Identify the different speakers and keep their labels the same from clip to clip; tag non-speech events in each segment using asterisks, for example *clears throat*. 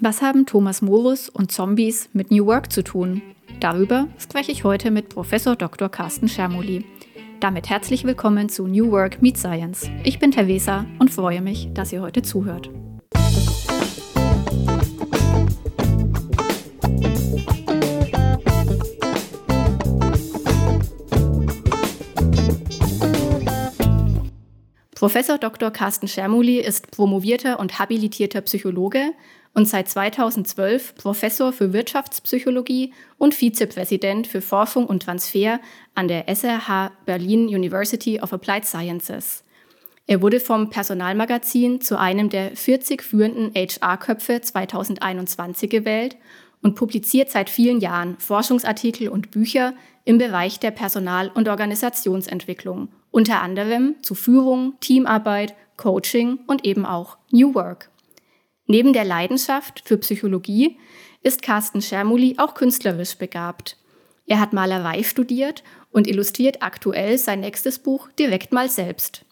Speaker 1: Was haben Thomas Morus und Zombies mit New Work zu tun? Darüber spreche ich heute mit Professor Dr. Carsten Schermoli. Damit herzlich willkommen zu New Work Meet Science. Ich bin Teresa und freue mich, dass ihr heute zuhört. Professor Dr. Carsten Schermuli ist promovierter und habilitierter Psychologe und seit 2012 Professor für Wirtschaftspsychologie und Vizepräsident für Forschung und Transfer an der SRH Berlin University of Applied Sciences. Er wurde vom Personalmagazin zu einem der 40 führenden HR-Köpfe 2021 gewählt und publiziert seit vielen Jahren Forschungsartikel und Bücher im Bereich der Personal- und Organisationsentwicklung unter anderem zu Führung, Teamarbeit, Coaching und eben auch New Work. Neben der Leidenschaft für Psychologie ist Carsten Schermuli auch künstlerisch begabt. Er hat Malerei studiert und illustriert aktuell sein nächstes Buch direkt mal selbst.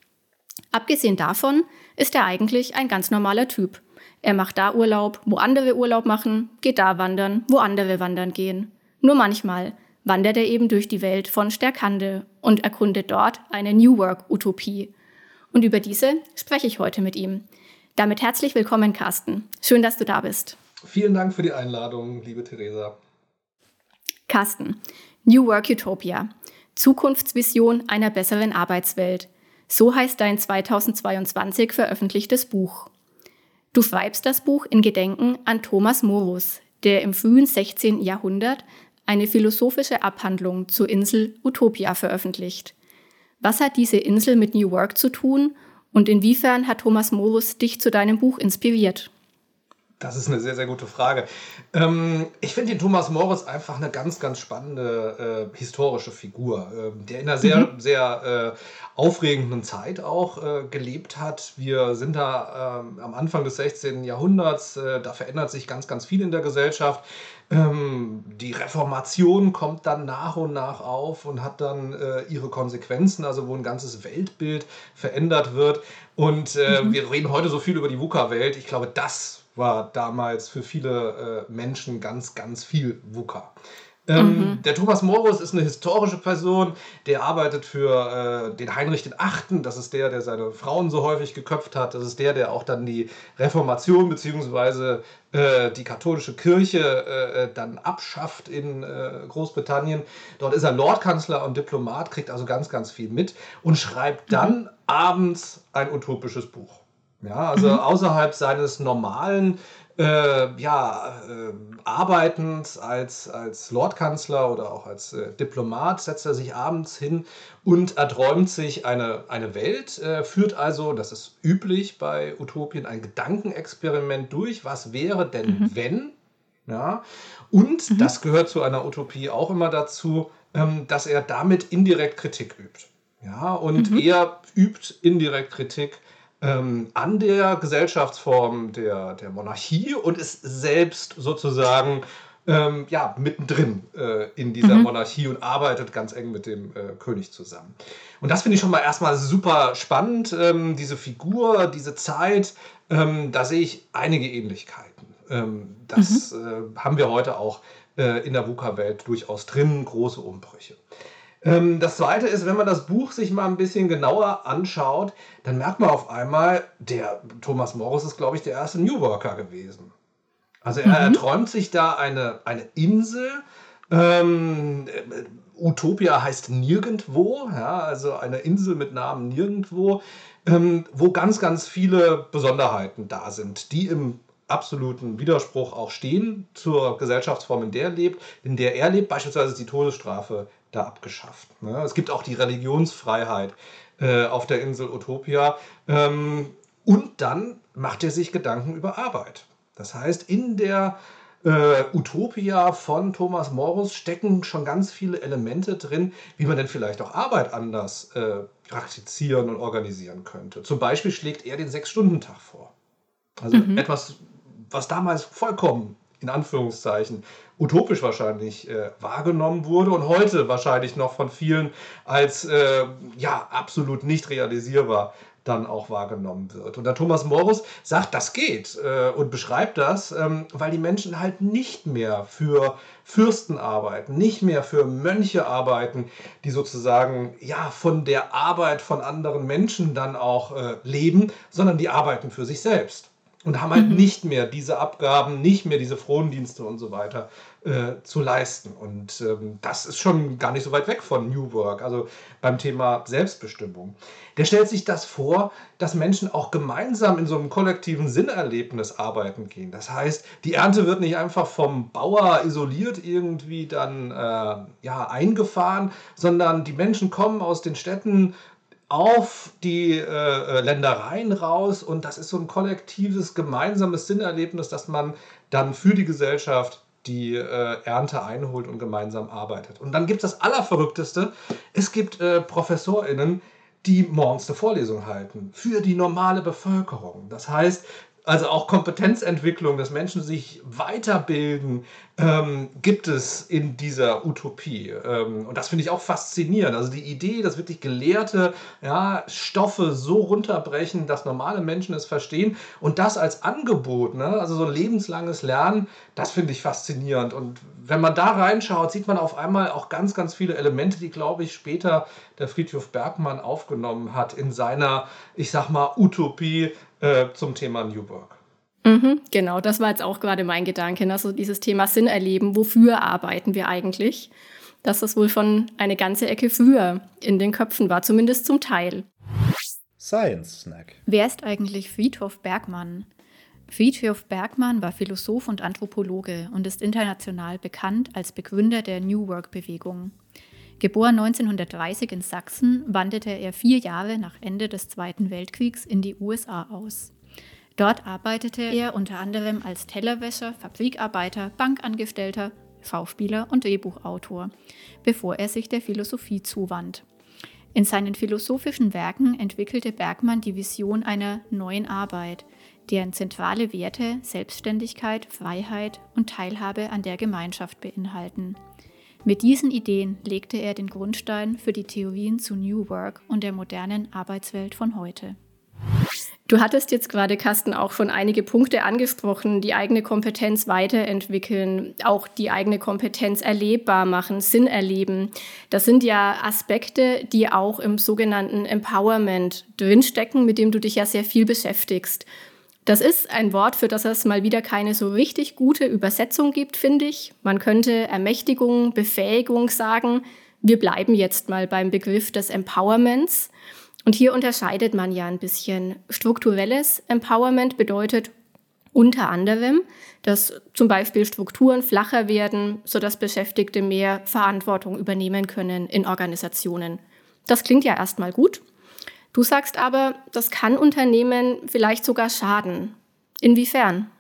Speaker 1: Abgesehen davon ist er eigentlich ein ganz normaler Typ. Er macht da Urlaub, wo andere Urlaub machen, geht da wandern, wo andere wandern gehen. Nur manchmal, wandert er eben durch die Welt von Stärkande und erkundet dort eine New Work-Utopie. Und über diese spreche ich heute mit ihm. Damit herzlich willkommen, Carsten. Schön, dass du da bist.
Speaker 2: Vielen Dank für die Einladung, liebe Theresa.
Speaker 1: Carsten, New Work Utopia. Zukunftsvision einer besseren Arbeitswelt. So heißt dein 2022 veröffentlichtes Buch. Du schreibst das Buch in Gedenken an Thomas Morus, der im frühen 16. Jahrhundert eine philosophische Abhandlung zur Insel Utopia veröffentlicht. Was hat diese Insel mit New Work zu tun und inwiefern hat Thomas Morus dich zu deinem Buch inspiriert?
Speaker 2: Das ist eine sehr, sehr gute Frage. Ähm, ich finde den Thomas Morris einfach eine ganz, ganz spannende äh, historische Figur, äh, der in einer sehr, mhm. sehr äh, aufregenden Zeit auch äh, gelebt hat. Wir sind da ähm, am Anfang des 16. Jahrhunderts, äh, da verändert sich ganz, ganz viel in der Gesellschaft. Ähm, die Reformation kommt dann nach und nach auf und hat dann äh, ihre Konsequenzen, also wo ein ganzes Weltbild verändert wird. Und mhm. wir reden heute so viel über die VUCA-Welt. Ich glaube, das war damals für viele äh, Menschen ganz, ganz viel VUCA. Ähm, mhm. Der Thomas Morus ist eine historische Person, der arbeitet für äh, den Heinrich VIII., das ist der, der seine Frauen so häufig geköpft hat, das ist der, der auch dann die Reformation bzw. Äh, die katholische Kirche äh, äh, dann abschafft in äh, Großbritannien. Dort ist er Lordkanzler und Diplomat, kriegt also ganz, ganz viel mit und schreibt dann mhm. abends ein utopisches Buch. Ja, also mhm. außerhalb seines normalen äh, ja, äh, Arbeitens als, als Lordkanzler oder auch als äh, Diplomat setzt er sich abends hin und erträumt sich eine, eine Welt, äh, führt also, das ist üblich bei Utopien, ein Gedankenexperiment durch. Was wäre denn, mhm. wenn? Ja, und mhm. das gehört zu einer Utopie auch immer dazu, ähm, dass er damit indirekt Kritik übt. Ja, und mhm. er übt indirekt Kritik ähm, an der Gesellschaftsform der, der Monarchie und ist selbst sozusagen ähm, ja, mittendrin äh, in dieser mhm. Monarchie und arbeitet ganz eng mit dem äh, König zusammen. Und das finde ich schon mal erstmal super spannend, ähm, diese Figur, diese Zeit, ähm, da sehe ich einige Ähnlichkeiten. Ähm, das mhm. äh, haben wir heute auch äh, in der VUCA-Welt durchaus drin, große Umbrüche. Ähm, das zweite ist, wenn man das Buch sich mal ein bisschen genauer anschaut, dann merkt man auf einmal, der Thomas Morris ist, glaube ich, der erste New Worker gewesen. Also er, mhm. er träumt sich da eine, eine Insel. Ähm, Utopia heißt nirgendwo, ja, also eine Insel mit Namen nirgendwo, ähm, wo ganz, ganz viele Besonderheiten da sind, die im absoluten Widerspruch auch stehen zur Gesellschaftsform, in der er lebt. In der er lebt, beispielsweise ist die Todesstrafe da abgeschafft. Ne? Es gibt auch die Religionsfreiheit äh, auf der Insel Utopia. Ähm, und dann macht er sich Gedanken über Arbeit. Das heißt, in der äh, Utopia von Thomas Morus stecken schon ganz viele Elemente drin, wie man denn vielleicht auch Arbeit anders äh, praktizieren und organisieren könnte. Zum Beispiel schlägt er den Sechs-Stunden-Tag vor. Also mhm. etwas, was damals vollkommen in Anführungszeichen utopisch wahrscheinlich äh, wahrgenommen wurde und heute wahrscheinlich noch von vielen als äh, ja absolut nicht realisierbar dann auch wahrgenommen wird. Und der Thomas Morus sagt, das geht äh, und beschreibt das, ähm, weil die Menschen halt nicht mehr für Fürsten arbeiten, nicht mehr für Mönche arbeiten, die sozusagen ja von der Arbeit von anderen Menschen dann auch äh, leben, sondern die arbeiten für sich selbst und haben halt mhm. nicht mehr diese Abgaben, nicht mehr diese Frondienste und so weiter äh, zu leisten. Und ähm, das ist schon gar nicht so weit weg von New Work, also beim Thema Selbstbestimmung. Der stellt sich das vor, dass Menschen auch gemeinsam in so einem kollektiven Sinnerlebnis arbeiten gehen. Das heißt, die Ernte wird nicht einfach vom Bauer isoliert irgendwie dann äh, ja, eingefahren, sondern die Menschen kommen aus den Städten auf die äh, äh, Ländereien raus und das ist so ein kollektives, gemeinsames Sinnerlebnis, dass man dann für die Gesellschaft die äh, Ernte einholt und gemeinsam arbeitet. Und dann gibt es das Allerverrückteste, es gibt äh, ProfessorInnen, die morgens eine Vorlesung halten für die normale Bevölkerung. Das heißt, also auch Kompetenzentwicklung, dass Menschen sich weiterbilden, ähm, gibt es in dieser Utopie. Ähm, und das finde ich auch faszinierend. Also die Idee, dass wirklich Gelehrte ja, Stoffe so runterbrechen, dass normale Menschen es verstehen und das als Angebot, ne? also so ein lebenslanges Lernen, das finde ich faszinierend. Und wenn man da reinschaut, sieht man auf einmal auch ganz, ganz viele Elemente, die, glaube ich, später der Friedhof Bergmann aufgenommen hat in seiner, ich sag mal, Utopie äh, zum Thema New Work.
Speaker 1: Mhm, genau, das war jetzt auch gerade mein Gedanke. Also dieses Thema Sinn erleben, wofür arbeiten wir eigentlich? Dass das wohl schon eine ganze Ecke früher in den Köpfen war, zumindest zum Teil.
Speaker 3: Science Snack.
Speaker 1: Wer ist eigentlich Friedhof Bergmann? Friedhof Bergmann war Philosoph und Anthropologe und ist international bekannt als Begründer der New Work-Bewegung. Geboren 1930 in Sachsen, wanderte er vier Jahre nach Ende des Zweiten Weltkriegs in die USA aus. Dort arbeitete er unter anderem als Tellerwäscher, Fabrikarbeiter, Bankangestellter, Schauspieler und Drehbuchautor, bevor er sich der Philosophie zuwand. In seinen philosophischen Werken entwickelte Bergmann die Vision einer neuen Arbeit, deren zentrale Werte Selbstständigkeit, Freiheit und Teilhabe an der Gemeinschaft beinhalten. Mit diesen Ideen legte er den Grundstein für die Theorien zu New Work und der modernen Arbeitswelt von heute. Du hattest jetzt gerade, Carsten, auch schon einige Punkte angesprochen, die eigene Kompetenz weiterentwickeln, auch die eigene Kompetenz erlebbar machen, Sinn erleben. Das sind ja Aspekte, die auch im sogenannten Empowerment drinstecken, mit dem du dich ja sehr viel beschäftigst. Das ist ein Wort, für das es mal wieder keine so richtig gute Übersetzung gibt, finde ich. Man könnte Ermächtigung, Befähigung sagen. Wir bleiben jetzt mal beim Begriff des Empowerments. Und hier unterscheidet man ja ein bisschen. Strukturelles Empowerment bedeutet unter anderem, dass zum Beispiel Strukturen flacher werden, sodass Beschäftigte mehr Verantwortung übernehmen können in Organisationen. Das klingt ja erstmal gut. Du sagst aber, das kann Unternehmen vielleicht sogar schaden. Inwiefern?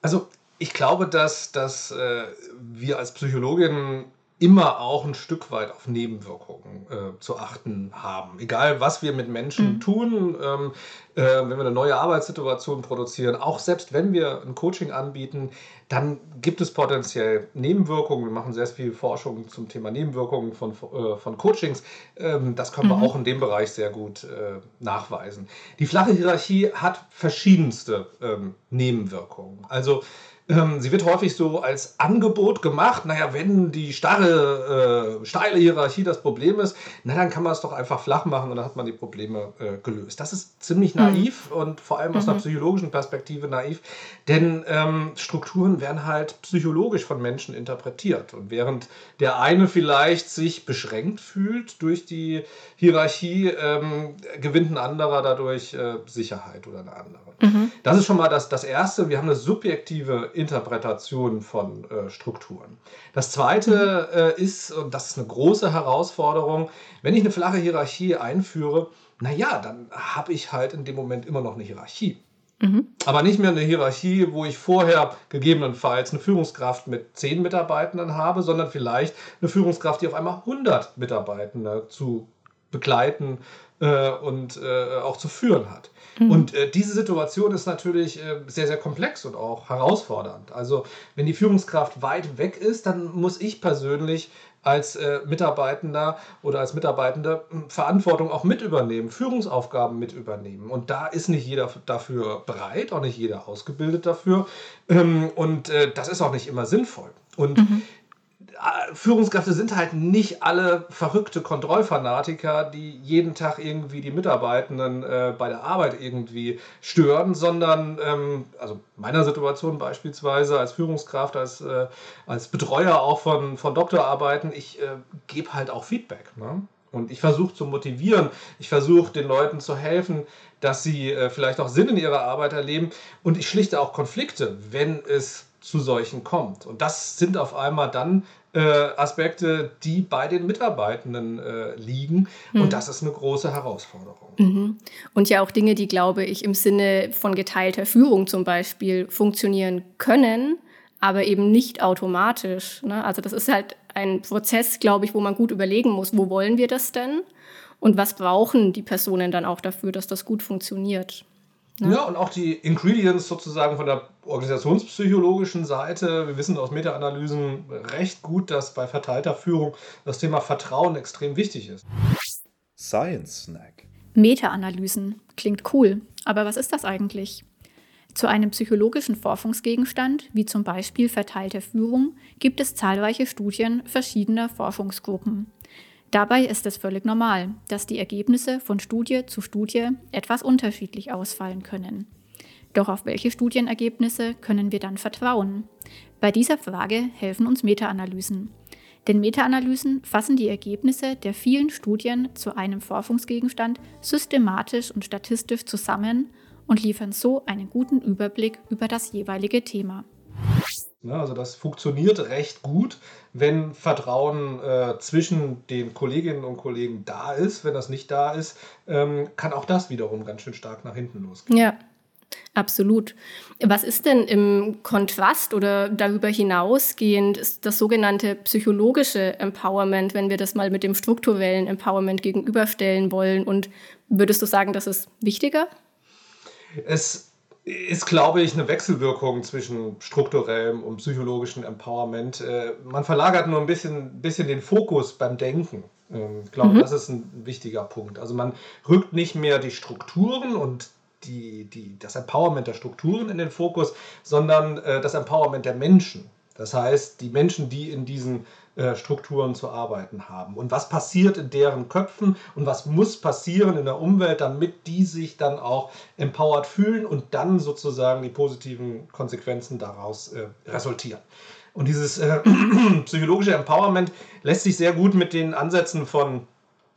Speaker 2: Also ich glaube, dass, dass äh, wir als Psychologinnen immer auch ein Stück weit auf Nebenwirkungen äh, zu achten haben. Egal, was wir mit Menschen mhm. tun, ähm, äh, wenn wir eine neue Arbeitssituation produzieren, auch selbst wenn wir ein Coaching anbieten, dann gibt es potenziell Nebenwirkungen. Wir machen sehr viel Forschung zum Thema Nebenwirkungen von, äh, von Coachings. Ähm, das können mhm. wir auch in dem Bereich sehr gut äh, nachweisen. Die flache Hierarchie hat verschiedenste ähm, Nebenwirkungen. Also ähm, sie wird häufig so als Angebot gemacht. Naja, wenn die starre, äh, steile Hierarchie das Problem ist, na dann kann man es doch einfach flach machen und dann hat man die Probleme äh, gelöst. Das ist ziemlich mhm. naiv mhm. und vor allem aus mhm. einer psychologischen Perspektive naiv, denn ähm, Strukturen werden halt psychologisch von Menschen interpretiert. Und während der eine vielleicht sich beschränkt fühlt durch die Hierarchie, ähm, gewinnt ein anderer dadurch äh, Sicherheit oder eine andere. Mhm. Das ist schon mal das, das Erste. Wir haben eine subjektive Interpretation von äh, Strukturen. Das zweite mhm. äh, ist, und das ist eine große Herausforderung, wenn ich eine flache Hierarchie einführe, naja, dann habe ich halt in dem Moment immer noch eine Hierarchie. Mhm. Aber nicht mehr eine Hierarchie, wo ich vorher gegebenenfalls eine Führungskraft mit zehn Mitarbeitenden habe, sondern vielleicht eine Führungskraft, die auf einmal 100 Mitarbeitende zu begleiten äh, und äh, auch zu führen hat. Mhm. Und äh, diese Situation ist natürlich äh, sehr, sehr komplex und auch herausfordernd. Also wenn die Führungskraft weit weg ist, dann muss ich persönlich als äh, Mitarbeitender oder als Mitarbeitende hm, Verantwortung auch mit übernehmen, Führungsaufgaben mit übernehmen. Und da ist nicht jeder dafür bereit, auch nicht jeder ausgebildet dafür. Ähm, und äh, das ist auch nicht immer sinnvoll. Und mhm. Führungskräfte sind halt nicht alle verrückte Kontrollfanatiker, die jeden Tag irgendwie die Mitarbeitenden äh, bei der Arbeit irgendwie stören, sondern, ähm, also meiner Situation beispielsweise als Führungskraft, als, äh, als Betreuer auch von, von Doktorarbeiten, ich äh, gebe halt auch Feedback. Ne? Und ich versuche zu motivieren, ich versuche den Leuten zu helfen, dass sie äh, vielleicht auch Sinn in ihrer Arbeit erleben. Und ich schlichte auch Konflikte, wenn es zu solchen kommt. Und das sind auf einmal dann äh, Aspekte, die bei den Mitarbeitenden äh, liegen. Mhm. Und das ist eine große Herausforderung.
Speaker 1: Mhm. Und ja auch Dinge, die, glaube ich, im Sinne von geteilter Führung zum Beispiel funktionieren können, aber eben nicht automatisch. Ne? Also das ist halt ein Prozess, glaube ich, wo man gut überlegen muss, wo wollen wir das denn? Und was brauchen die Personen dann auch dafür, dass das gut funktioniert?
Speaker 2: Ne? Ja, und auch die Ingredients sozusagen von der organisationspsychologischen Seite. Wir wissen aus Meta-Analysen recht gut, dass bei verteilter Führung das Thema Vertrauen extrem wichtig ist.
Speaker 3: Science Snack.
Speaker 1: Meta-Analysen klingt cool, aber was ist das eigentlich? Zu einem psychologischen Forschungsgegenstand, wie zum Beispiel verteilte Führung, gibt es zahlreiche Studien verschiedener Forschungsgruppen. Dabei ist es völlig normal, dass die Ergebnisse von Studie zu Studie etwas unterschiedlich ausfallen können. Doch auf welche Studienergebnisse können wir dann vertrauen? Bei dieser Frage helfen uns Meta-Analysen. Denn Meta-Analysen fassen die Ergebnisse der vielen Studien zu einem Forschungsgegenstand systematisch und statistisch zusammen und liefern so einen guten Überblick über das jeweilige Thema.
Speaker 2: Ne, also das funktioniert recht gut, wenn Vertrauen äh, zwischen den Kolleginnen und Kollegen da ist. Wenn das nicht da ist, ähm, kann auch das wiederum ganz schön stark nach hinten losgehen.
Speaker 1: Ja, absolut. Was ist denn im Kontrast oder darüber hinausgehend das sogenannte psychologische Empowerment, wenn wir das mal mit dem strukturellen Empowerment gegenüberstellen wollen? Und würdest du sagen, das ist wichtiger?
Speaker 2: Es ist, glaube ich, eine Wechselwirkung zwischen strukturellem und psychologischem Empowerment. Äh, man verlagert nur ein bisschen, bisschen den Fokus beim Denken. Ähm, ich glaube, mhm. das ist ein wichtiger Punkt. Also man rückt nicht mehr die Strukturen und die, die, das Empowerment der Strukturen in den Fokus, sondern äh, das Empowerment der Menschen. Das heißt, die Menschen, die in diesen Strukturen zu arbeiten haben. Und was passiert in deren Köpfen und was muss passieren in der Umwelt, damit die sich dann auch empowered fühlen und dann sozusagen die positiven Konsequenzen daraus äh, resultieren. Und dieses äh, *clears throat* psychologische Empowerment lässt sich sehr gut mit den Ansätzen von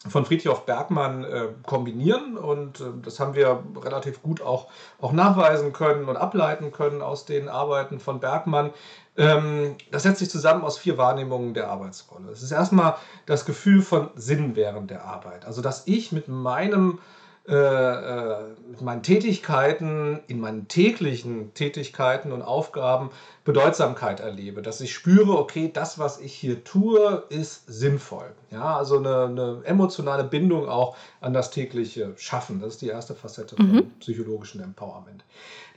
Speaker 2: von Friedhof Bergmann äh, kombinieren und äh, das haben wir relativ gut auch, auch nachweisen können und ableiten können aus den Arbeiten von Bergmann. Ähm, das setzt sich zusammen aus vier Wahrnehmungen der Arbeitsrolle. Es ist erstmal das Gefühl von Sinn während der Arbeit, also dass ich mit meinem äh, äh, mit meinen Tätigkeiten, in meinen täglichen Tätigkeiten und Aufgaben Bedeutsamkeit erlebe, dass ich spüre, okay, das, was ich hier tue, ist sinnvoll. Ja, also eine, eine emotionale Bindung auch an das tägliche Schaffen. Das ist die erste Facette mhm. von psychologischem Empowerment.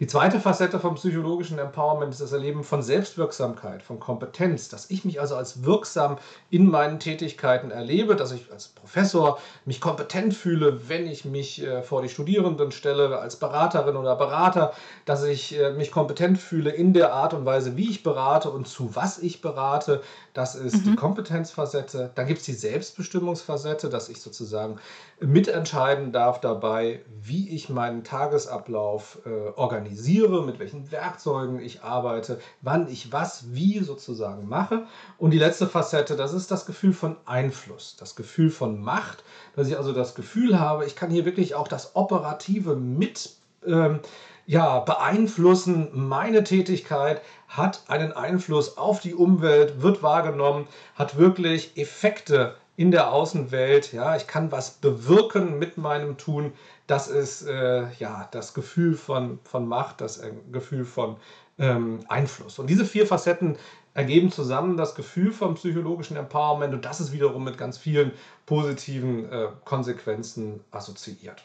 Speaker 2: Die zweite Facette vom psychologischen Empowerment ist das Erleben von Selbstwirksamkeit, von Kompetenz, dass ich mich also als wirksam in meinen Tätigkeiten erlebe, dass ich als Professor mich kompetent fühle, wenn ich mich äh, vor die Studierenden stelle, als Beraterin oder Berater, dass ich äh, mich kompetent fühle in der Art und Weise, wie ich berate und zu was ich berate. Das ist mhm. die Kompetenzfacette. Dann gibt es die Selbstbestimmungsfacette, dass ich sozusagen mitentscheiden darf dabei, wie ich meinen Tagesablauf äh, organisiere, mit welchen Werkzeugen ich arbeite, wann ich was wie sozusagen mache. Und die letzte Facette, das ist das Gefühl von Einfluss, das Gefühl von Macht, dass ich also das Gefühl habe, ich kann hier wirklich auch das Operative mit ähm, ja, beeinflussen. Meine Tätigkeit hat einen Einfluss auf die Umwelt, wird wahrgenommen, hat wirklich Effekte in der Außenwelt. Ja, ich kann was bewirken mit meinem Tun. Das ist äh, ja das Gefühl von, von Macht, das äh, Gefühl von ähm, Einfluss. Und diese vier Facetten ergeben zusammen das Gefühl von psychologischen Empowerment und das ist wiederum mit ganz vielen positiven äh, Konsequenzen assoziiert.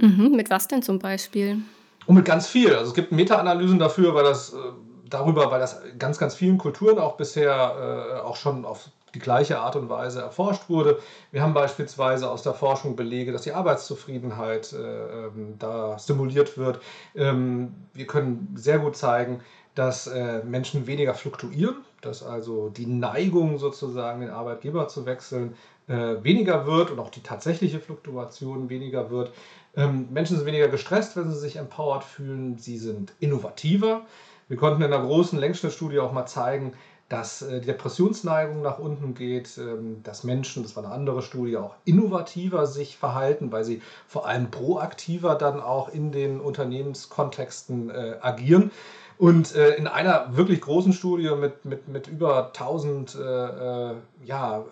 Speaker 1: Mhm, mit was denn zum Beispiel?
Speaker 2: Und mit ganz viel. Also es gibt Meta-Analysen dafür, weil das äh, darüber, weil das ganz, ganz vielen Kulturen auch bisher äh, auch schon auf die gleiche Art und Weise erforscht wurde. Wir haben beispielsweise aus der Forschung Belege, dass die Arbeitszufriedenheit äh, ähm, da stimuliert wird. Ähm, wir können sehr gut zeigen, dass äh, Menschen weniger fluktuieren, dass also die Neigung sozusagen, den Arbeitgeber zu wechseln, äh, weniger wird und auch die tatsächliche Fluktuation weniger wird. Ähm, Menschen sind weniger gestresst, wenn sie sich empowered fühlen. Sie sind innovativer. Wir konnten in einer großen Längsschnittstudie auch mal zeigen, dass äh, die Depressionsneigung nach unten geht, ähm, dass Menschen, das war eine andere Studie, auch innovativer sich verhalten, weil sie vor allem proaktiver dann auch in den Unternehmenskontexten äh, agieren. Und äh, in einer wirklich großen Studie mit, mit, mit über 1000 äh, äh, ja, äh,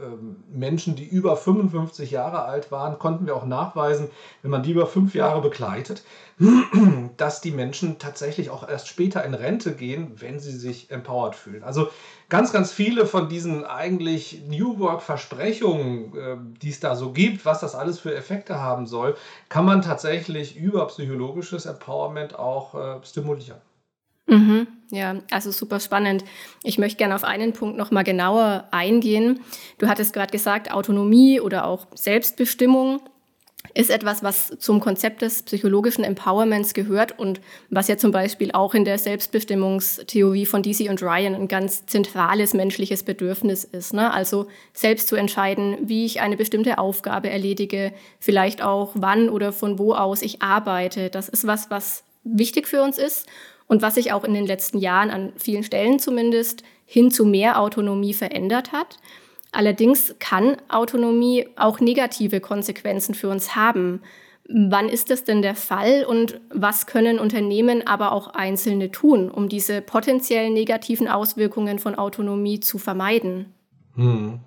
Speaker 2: Menschen, die über 55 Jahre alt waren, konnten wir auch nachweisen, wenn man die über fünf Jahre begleitet, *clears throat* dass die Menschen tatsächlich auch erst später in Rente gehen, wenn sie sich empowered fühlen. Also ganz, ganz viele von diesen eigentlich New Work-Versprechungen, äh, die es da so gibt, was das alles für Effekte haben soll, kann man tatsächlich über psychologisches Empowerment auch äh, stimulieren.
Speaker 1: Mhm, ja, also super spannend. Ich möchte gerne auf einen Punkt noch mal genauer eingehen. Du hattest gerade gesagt, Autonomie oder auch Selbstbestimmung ist etwas, was zum Konzept des psychologischen Empowerments gehört und was ja zum Beispiel auch in der Selbstbestimmungstheorie von DC und Ryan ein ganz zentrales menschliches Bedürfnis ist. Ne? Also selbst zu entscheiden, wie ich eine bestimmte Aufgabe erledige, vielleicht auch wann oder von wo aus ich arbeite. Das ist was, was wichtig für uns ist und was sich auch in den letzten Jahren an vielen Stellen zumindest hin zu mehr Autonomie verändert hat. Allerdings kann Autonomie auch negative Konsequenzen für uns haben. Wann ist das denn der Fall und was können Unternehmen, aber auch Einzelne tun, um diese potenziell negativen Auswirkungen von Autonomie zu vermeiden?
Speaker 2: Hm.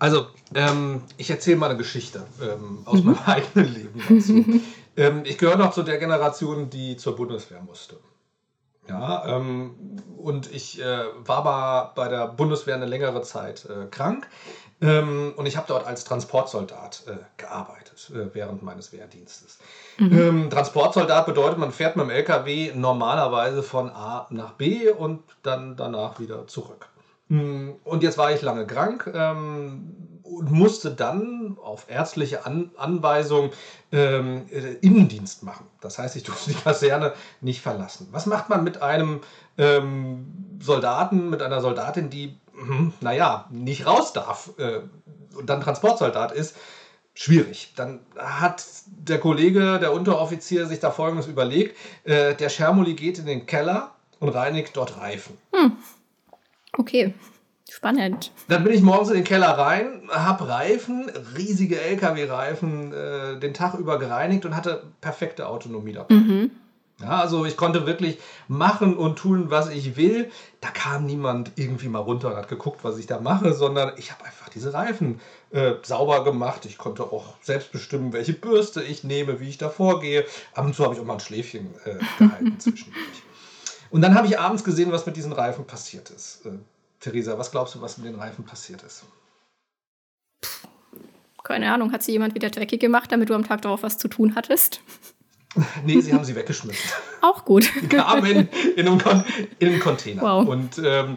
Speaker 2: Also, ähm, ich erzähle mal eine Geschichte ähm, aus mhm. meinem eigenen Leben dazu. *laughs* ähm, ich gehöre noch zu der Generation, die zur Bundeswehr musste. Ja, ähm, und ich äh, war mal bei der Bundeswehr eine längere Zeit äh, krank ähm, und ich habe dort als Transportsoldat äh, gearbeitet äh, während meines Wehrdienstes. Mhm. Ähm, Transportsoldat bedeutet, man fährt mit dem LKW normalerweise von A nach B und dann danach wieder zurück. Mm, und jetzt war ich lange krank ähm, und musste dann auf ärztliche An Anweisung ähm, äh, Innendienst machen. Das heißt, ich durfte die Kaserne nicht verlassen. Was macht man mit einem ähm, Soldaten, mit einer Soldatin, die, hm, naja, nicht raus darf äh, und dann Transportsoldat ist? Schwierig. Dann hat der Kollege, der Unteroffizier, sich da Folgendes überlegt. Äh, der Schermuli geht in den Keller und reinigt dort Reifen.
Speaker 1: Hm. Okay. Spannend.
Speaker 2: Dann bin ich morgens in den Keller rein, habe Reifen, riesige LKW-Reifen, äh, den Tag über gereinigt und hatte perfekte Autonomie dabei. Mhm. Ja, also ich konnte wirklich machen und tun, was ich will. Da kam niemand irgendwie mal runter und hat geguckt, was ich da mache, sondern ich habe einfach diese Reifen äh, sauber gemacht. Ich konnte auch selbst bestimmen, welche Bürste ich nehme, wie ich da vorgehe. Ab und zu habe ich auch mal ein Schläfchen äh, gehalten *laughs* zwischendurch. Und dann habe ich abends gesehen, was mit diesen Reifen passiert ist. Theresa, was glaubst du, was mit den Reifen passiert ist?
Speaker 1: Keine Ahnung, hat sie jemand wieder dreckig gemacht, damit du am Tag darauf was zu tun hattest? *laughs*
Speaker 2: nee, sie haben sie weggeschmissen.
Speaker 1: Auch gut. *laughs*
Speaker 2: Die kamen in, in, einem, Kon in einem Container. Wow. Und ähm,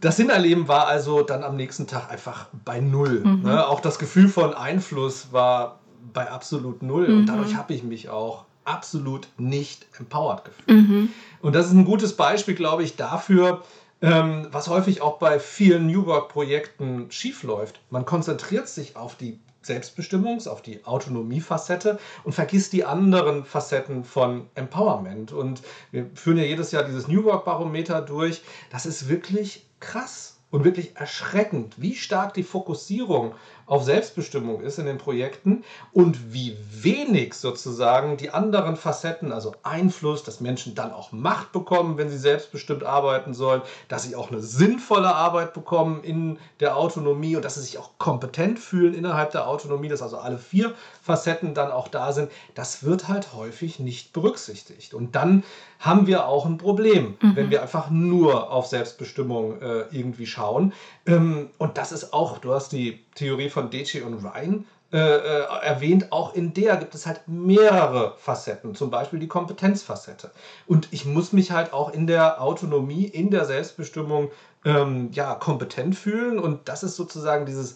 Speaker 2: das Sinnerleben war also dann am nächsten Tag einfach bei Null. Mhm. Ne? Auch das Gefühl von Einfluss war bei absolut Null. Mhm. Und dadurch habe ich mich auch absolut nicht empowered gefühlt. Mhm. Und das ist ein gutes Beispiel, glaube ich, dafür, ähm, was häufig auch bei vielen New Work-Projekten schiefläuft. Man konzentriert sich auf die Selbstbestimmungs-, auf die Autonomiefacette und vergisst die anderen Facetten von Empowerment. Und wir führen ja jedes Jahr dieses New Work-Barometer durch. Das ist wirklich krass und wirklich erschreckend, wie stark die Fokussierung auf Selbstbestimmung ist in den Projekten und wie wenig sozusagen die anderen Facetten, also Einfluss, dass Menschen dann auch Macht bekommen, wenn sie selbstbestimmt arbeiten sollen, dass sie auch eine sinnvolle Arbeit bekommen in der Autonomie und dass sie sich auch kompetent fühlen innerhalb der Autonomie, dass also alle vier Facetten dann auch da sind, das wird halt häufig nicht berücksichtigt. Und dann haben wir auch ein Problem, mhm. wenn wir einfach nur auf Selbstbestimmung äh, irgendwie schauen. Ähm, und das ist auch, du hast die Theorie von Deci und Ryan äh, äh, erwähnt, auch in der gibt es halt mehrere Facetten, zum Beispiel die Kompetenzfacette. Und ich muss mich halt auch in der Autonomie, in der Selbstbestimmung ähm, ja, kompetent fühlen. Und das ist sozusagen dieses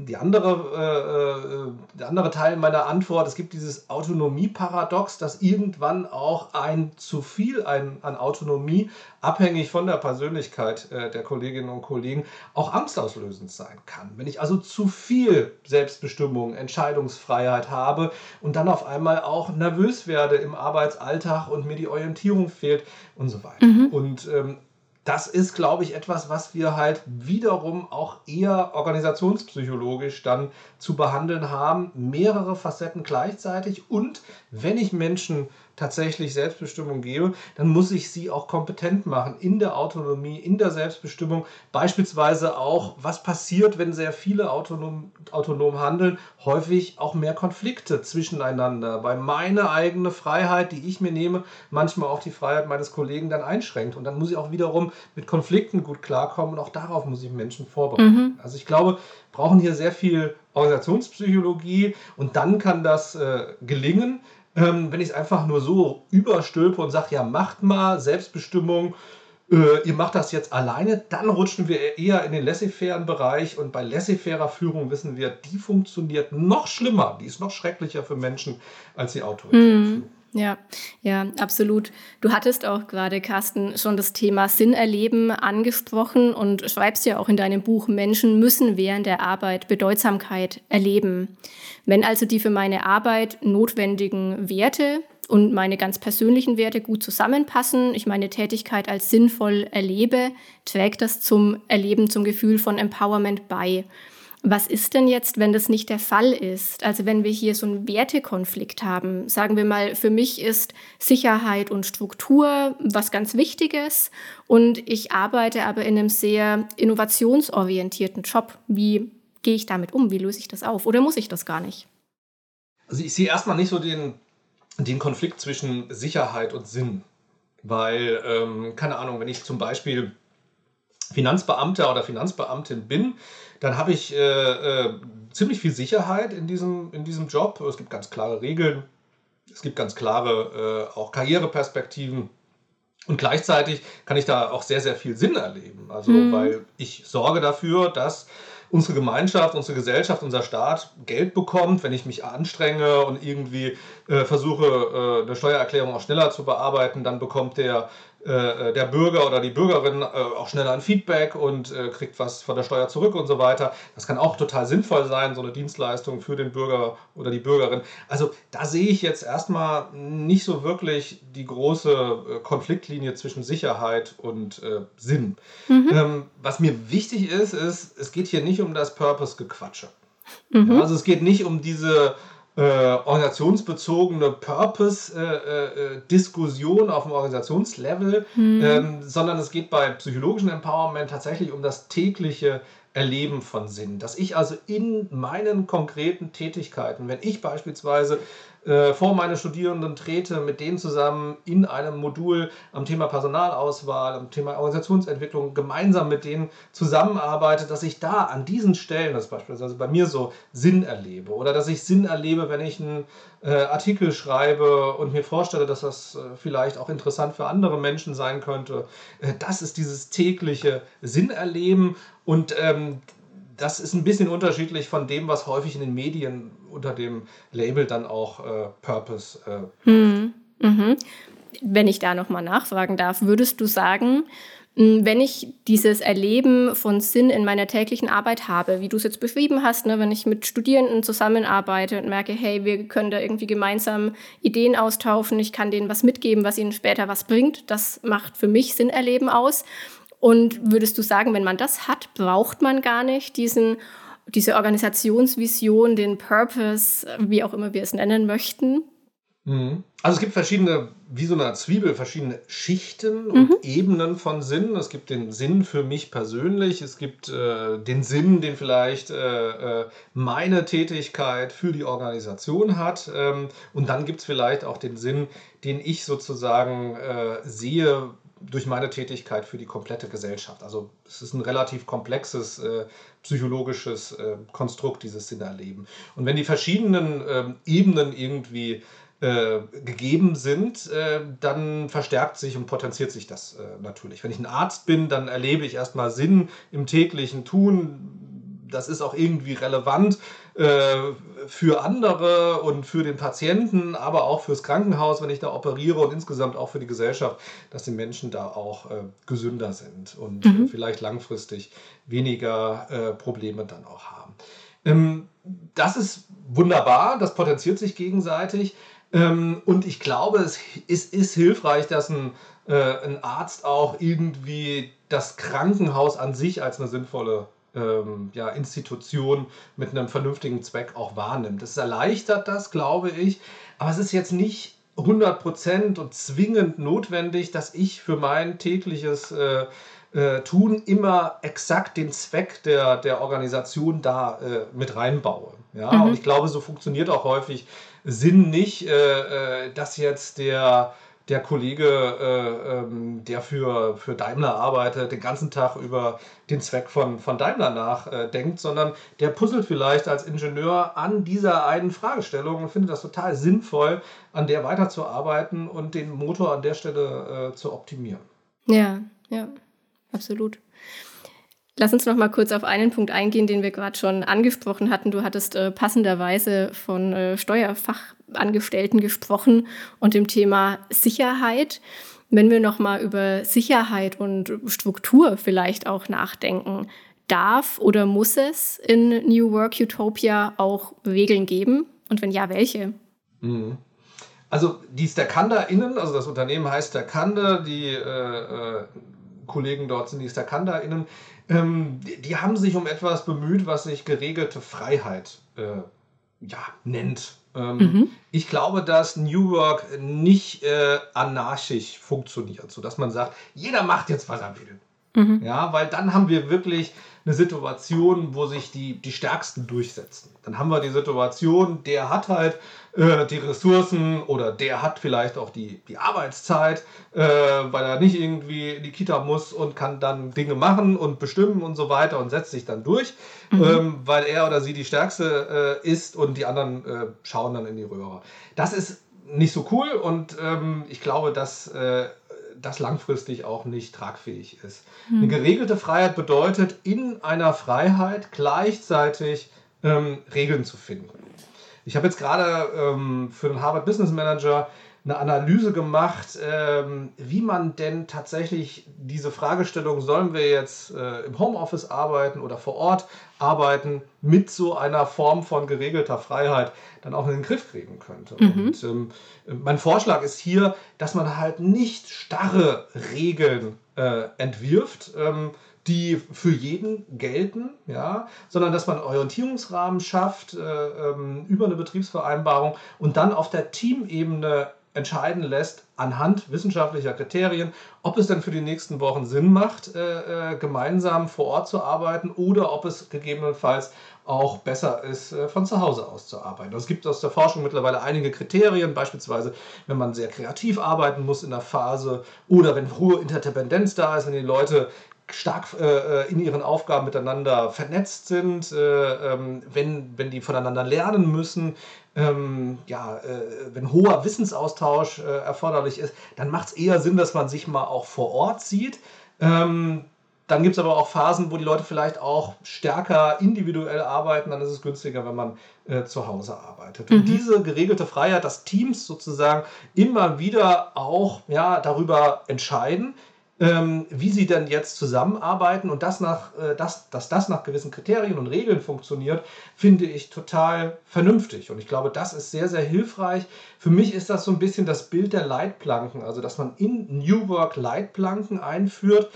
Speaker 2: die andere, äh, der andere Teil meiner Antwort, es gibt dieses Autonomieparadox, dass irgendwann auch ein zu viel ein, an Autonomie, abhängig von der Persönlichkeit äh, der Kolleginnen und Kollegen, auch angstauslösend sein kann. Wenn ich also zu viel Selbstbestimmung, Entscheidungsfreiheit habe und dann auf einmal auch nervös werde im Arbeitsalltag und mir die Orientierung fehlt und so weiter. Mhm. Und ähm, das ist, glaube ich, etwas, was wir halt wiederum auch eher organisationspsychologisch dann zu behandeln haben. Mehrere Facetten gleichzeitig. Und wenn ich Menschen tatsächlich Selbstbestimmung gebe, dann muss ich sie auch kompetent machen in der Autonomie, in der Selbstbestimmung. Beispielsweise auch, was passiert, wenn sehr viele autonom, autonom handeln, häufig auch mehr Konflikte zwischeneinander, weil meine eigene Freiheit, die ich mir nehme, manchmal auch die Freiheit meines Kollegen dann einschränkt. Und dann muss ich auch wiederum mit Konflikten gut klarkommen und auch darauf muss ich Menschen vorbereiten. Mhm. Also ich glaube, brauchen hier sehr viel Organisationspsychologie und dann kann das äh, gelingen, ähm, wenn ich es einfach nur so überstülpe und sage, ja, macht mal Selbstbestimmung, äh, ihr macht das jetzt alleine, dann rutschen wir eher in den laissez-faire Bereich und bei laissez-faire Führung wissen wir, die funktioniert noch schlimmer, die ist noch schrecklicher für Menschen als die autoritäre
Speaker 1: mhm. Ja, ja, absolut. Du hattest auch gerade, Carsten, schon das Thema Sinn erleben angesprochen und schreibst ja auch in deinem Buch, Menschen müssen während der Arbeit Bedeutsamkeit erleben. Wenn also die für meine Arbeit notwendigen Werte und meine ganz persönlichen Werte gut zusammenpassen, ich meine Tätigkeit als sinnvoll erlebe, trägt das zum Erleben, zum Gefühl von Empowerment bei. Was ist denn jetzt, wenn das nicht der Fall ist? Also wenn wir hier so einen Wertekonflikt haben, sagen wir mal, für mich ist Sicherheit und Struktur was ganz Wichtiges und ich arbeite aber in einem sehr innovationsorientierten Job. Wie gehe ich damit um? Wie löse ich das auf? Oder muss ich das gar nicht?
Speaker 2: Also ich sehe erstmal nicht so den, den Konflikt zwischen Sicherheit und Sinn. Weil, ähm, keine Ahnung, wenn ich zum Beispiel Finanzbeamter oder Finanzbeamtin bin, dann habe ich äh, äh, ziemlich viel Sicherheit in diesem, in diesem Job. Es gibt ganz klare Regeln, es gibt ganz klare äh, auch Karriereperspektiven. Und gleichzeitig kann ich da auch sehr, sehr viel Sinn erleben. Also, mhm. weil ich sorge dafür, dass unsere Gemeinschaft, unsere Gesellschaft, unser Staat Geld bekommt, wenn ich mich anstrenge und irgendwie äh, versuche, äh, eine Steuererklärung auch schneller zu bearbeiten, dann bekommt der der Bürger oder die Bürgerin äh, auch schneller ein Feedback und äh, kriegt was von der Steuer zurück und so weiter. Das kann auch total sinnvoll sein, so eine Dienstleistung für den Bürger oder die Bürgerin. Also da sehe ich jetzt erstmal nicht so wirklich die große Konfliktlinie zwischen Sicherheit und äh, Sinn. Mhm. Ähm, was mir wichtig ist, ist, es geht hier nicht um das Purpose-Gequatsche. Mhm. Also es geht nicht um diese äh, organisationsbezogene Purpose-Diskussion äh, äh, auf dem Organisationslevel, mhm. ähm, sondern es geht bei psychologischem Empowerment tatsächlich um das tägliche Erleben von Sinn. Dass ich also in meinen konkreten Tätigkeiten, wenn ich beispielsweise äh, vor meine Studierenden trete, mit denen zusammen in einem Modul am Thema Personalauswahl, am Thema Organisationsentwicklung gemeinsam mit denen zusammenarbeite, dass ich da an diesen Stellen, das beispielsweise bei mir so, Sinn erlebe oder dass ich Sinn erlebe, wenn ich einen äh, Artikel schreibe und mir vorstelle, dass das äh, vielleicht auch interessant für andere Menschen sein könnte. Äh, das ist dieses tägliche Sinnerleben und ähm, das ist ein bisschen unterschiedlich von dem, was häufig in den Medien unter dem Label dann auch äh, Purpose. Äh,
Speaker 1: hm, mhm. Wenn ich da nochmal nachfragen darf, würdest du sagen, hm, wenn ich dieses Erleben von Sinn in meiner täglichen Arbeit habe, wie du es jetzt beschrieben hast, ne, wenn ich mit Studierenden zusammenarbeite und merke, hey, wir können da irgendwie gemeinsam Ideen austauschen, ich kann denen was mitgeben, was ihnen später was bringt, das macht für mich Sinn erleben aus. Und würdest du sagen, wenn man das hat, braucht man gar nicht diesen, diese Organisationsvision, den Purpose, wie auch immer wir es nennen möchten?
Speaker 2: Mhm. Also es gibt verschiedene, wie so eine Zwiebel, verschiedene Schichten und mhm. Ebenen von Sinn. Es gibt den Sinn für mich persönlich, es gibt äh, den Sinn, den vielleicht äh, äh meine Tätigkeit für die Organisation hat. Ähm, und dann gibt es vielleicht auch den Sinn, den ich sozusagen äh, sehe durch meine Tätigkeit für die komplette Gesellschaft. Also es ist ein relativ komplexes äh, psychologisches äh, Konstrukt, dieses Sinnerleben. Und wenn die verschiedenen ähm, Ebenen irgendwie äh, gegeben sind, äh, dann verstärkt sich und potenziert sich das äh, natürlich. Wenn ich ein Arzt bin, dann erlebe ich erstmal Sinn im täglichen Tun. Das ist auch irgendwie relevant äh, für andere und für den Patienten, aber auch fürs Krankenhaus, wenn ich da operiere und insgesamt auch für die Gesellschaft, dass die Menschen da auch äh, gesünder sind und mhm. äh, vielleicht langfristig weniger äh, Probleme dann auch haben. Ähm, das ist wunderbar, das potenziert sich gegenseitig. Ähm, und ich glaube, es ist, hilfreich, dass ein, äh, ein Arzt auch irgendwie das Krankenhaus an sich als eine sinnvolle ähm, ja, Institution mit einem vernünftigen Zweck auch wahrnimmt. Das erleichtert das, glaube ich, aber es ist jetzt nicht 100% und zwingend notwendig, dass ich für mein tägliches äh, äh, Tun immer exakt den Zweck der, der Organisation da äh, mit reinbaue. Ja? Mhm. Und ich glaube, so funktioniert auch häufig Sinn nicht, äh, äh, dass jetzt der der Kollege, äh, ähm, der für, für Daimler arbeitet, den ganzen Tag über den Zweck von, von Daimler nachdenkt, sondern der puzzelt vielleicht als Ingenieur an dieser einen Fragestellung und findet das total sinnvoll, an der weiterzuarbeiten und den Motor an der Stelle äh, zu optimieren.
Speaker 1: Ja, ja, absolut. Lass uns noch mal kurz auf einen Punkt eingehen, den wir gerade schon angesprochen hatten. Du hattest äh, passenderweise von äh, Steuerfachangestellten gesprochen und dem Thema Sicherheit. Wenn wir noch mal über Sicherheit und Struktur vielleicht auch nachdenken, darf oder muss es in New Work Utopia auch Regeln geben? Und wenn ja, welche?
Speaker 2: Mhm. Also die StaCanda-Innen, also das Unternehmen heißt StaCanda, die äh, äh, Kollegen dort sind die StaCanda-Innen, ähm, die, die, haben sich um etwas bemüht, was sich geregelte Freiheit äh, ja, nennt. Ähm, mhm. Ich glaube, dass New Work nicht äh, anarchisch funktioniert, sodass man sagt, jeder macht jetzt, was er will. Mhm. Ja, weil dann haben wir wirklich eine Situation, wo sich die, die Stärksten durchsetzen. Dann haben wir die Situation, der hat halt äh, die Ressourcen oder der hat vielleicht auch die, die Arbeitszeit, äh, weil er nicht irgendwie in die Kita muss und kann dann Dinge machen und bestimmen und so weiter und setzt sich dann durch, mhm. ähm, weil er oder sie die Stärkste äh, ist und die anderen äh, schauen dann in die Röhre. Das ist nicht so cool und ähm, ich glaube, dass äh, das langfristig auch nicht tragfähig ist. Mhm. Eine geregelte Freiheit bedeutet, in einer Freiheit gleichzeitig ähm, Regeln zu finden. Ich habe jetzt gerade ähm, für den Harvard Business Manager eine Analyse gemacht, ähm, wie man denn tatsächlich diese Fragestellung, sollen wir jetzt äh, im Homeoffice arbeiten oder vor Ort arbeiten, mit so einer Form von geregelter Freiheit dann auch in den Griff kriegen könnte. Mhm. Und ähm, mein Vorschlag ist hier, dass man halt nicht starre Regeln äh, entwirft, ähm, die für jeden gelten, ja, sondern dass man einen Orientierungsrahmen schafft äh, ähm, über eine Betriebsvereinbarung und dann auf der Teamebene entscheiden lässt, anhand wissenschaftlicher Kriterien, ob es denn für die nächsten Wochen Sinn macht, äh, äh, gemeinsam vor Ort zu arbeiten oder ob es gegebenenfalls auch besser ist, äh, von zu Hause aus zu arbeiten. Es gibt aus der Forschung mittlerweile einige Kriterien, beispielsweise wenn man sehr kreativ arbeiten muss in der Phase oder wenn hohe Interdependenz da ist, wenn die Leute stark äh, in ihren Aufgaben miteinander vernetzt sind, äh, ähm, wenn, wenn die voneinander lernen müssen, ähm, ja, äh, wenn hoher Wissensaustausch äh, erforderlich ist, dann macht es eher Sinn, dass man sich mal auch vor Ort sieht. Ähm, dann gibt es aber auch Phasen, wo die Leute vielleicht auch stärker individuell arbeiten. Dann ist es günstiger, wenn man äh, zu Hause arbeitet. Mhm. Und diese geregelte Freiheit, dass Teams sozusagen immer wieder auch ja, darüber entscheiden, ähm, wie sie denn jetzt zusammenarbeiten und das nach, äh, das, dass das nach gewissen Kriterien und Regeln funktioniert, finde ich total vernünftig. Und ich glaube, das ist sehr, sehr hilfreich. Für mich ist das so ein bisschen das Bild der Leitplanken, also dass man in New Work Leitplanken einführt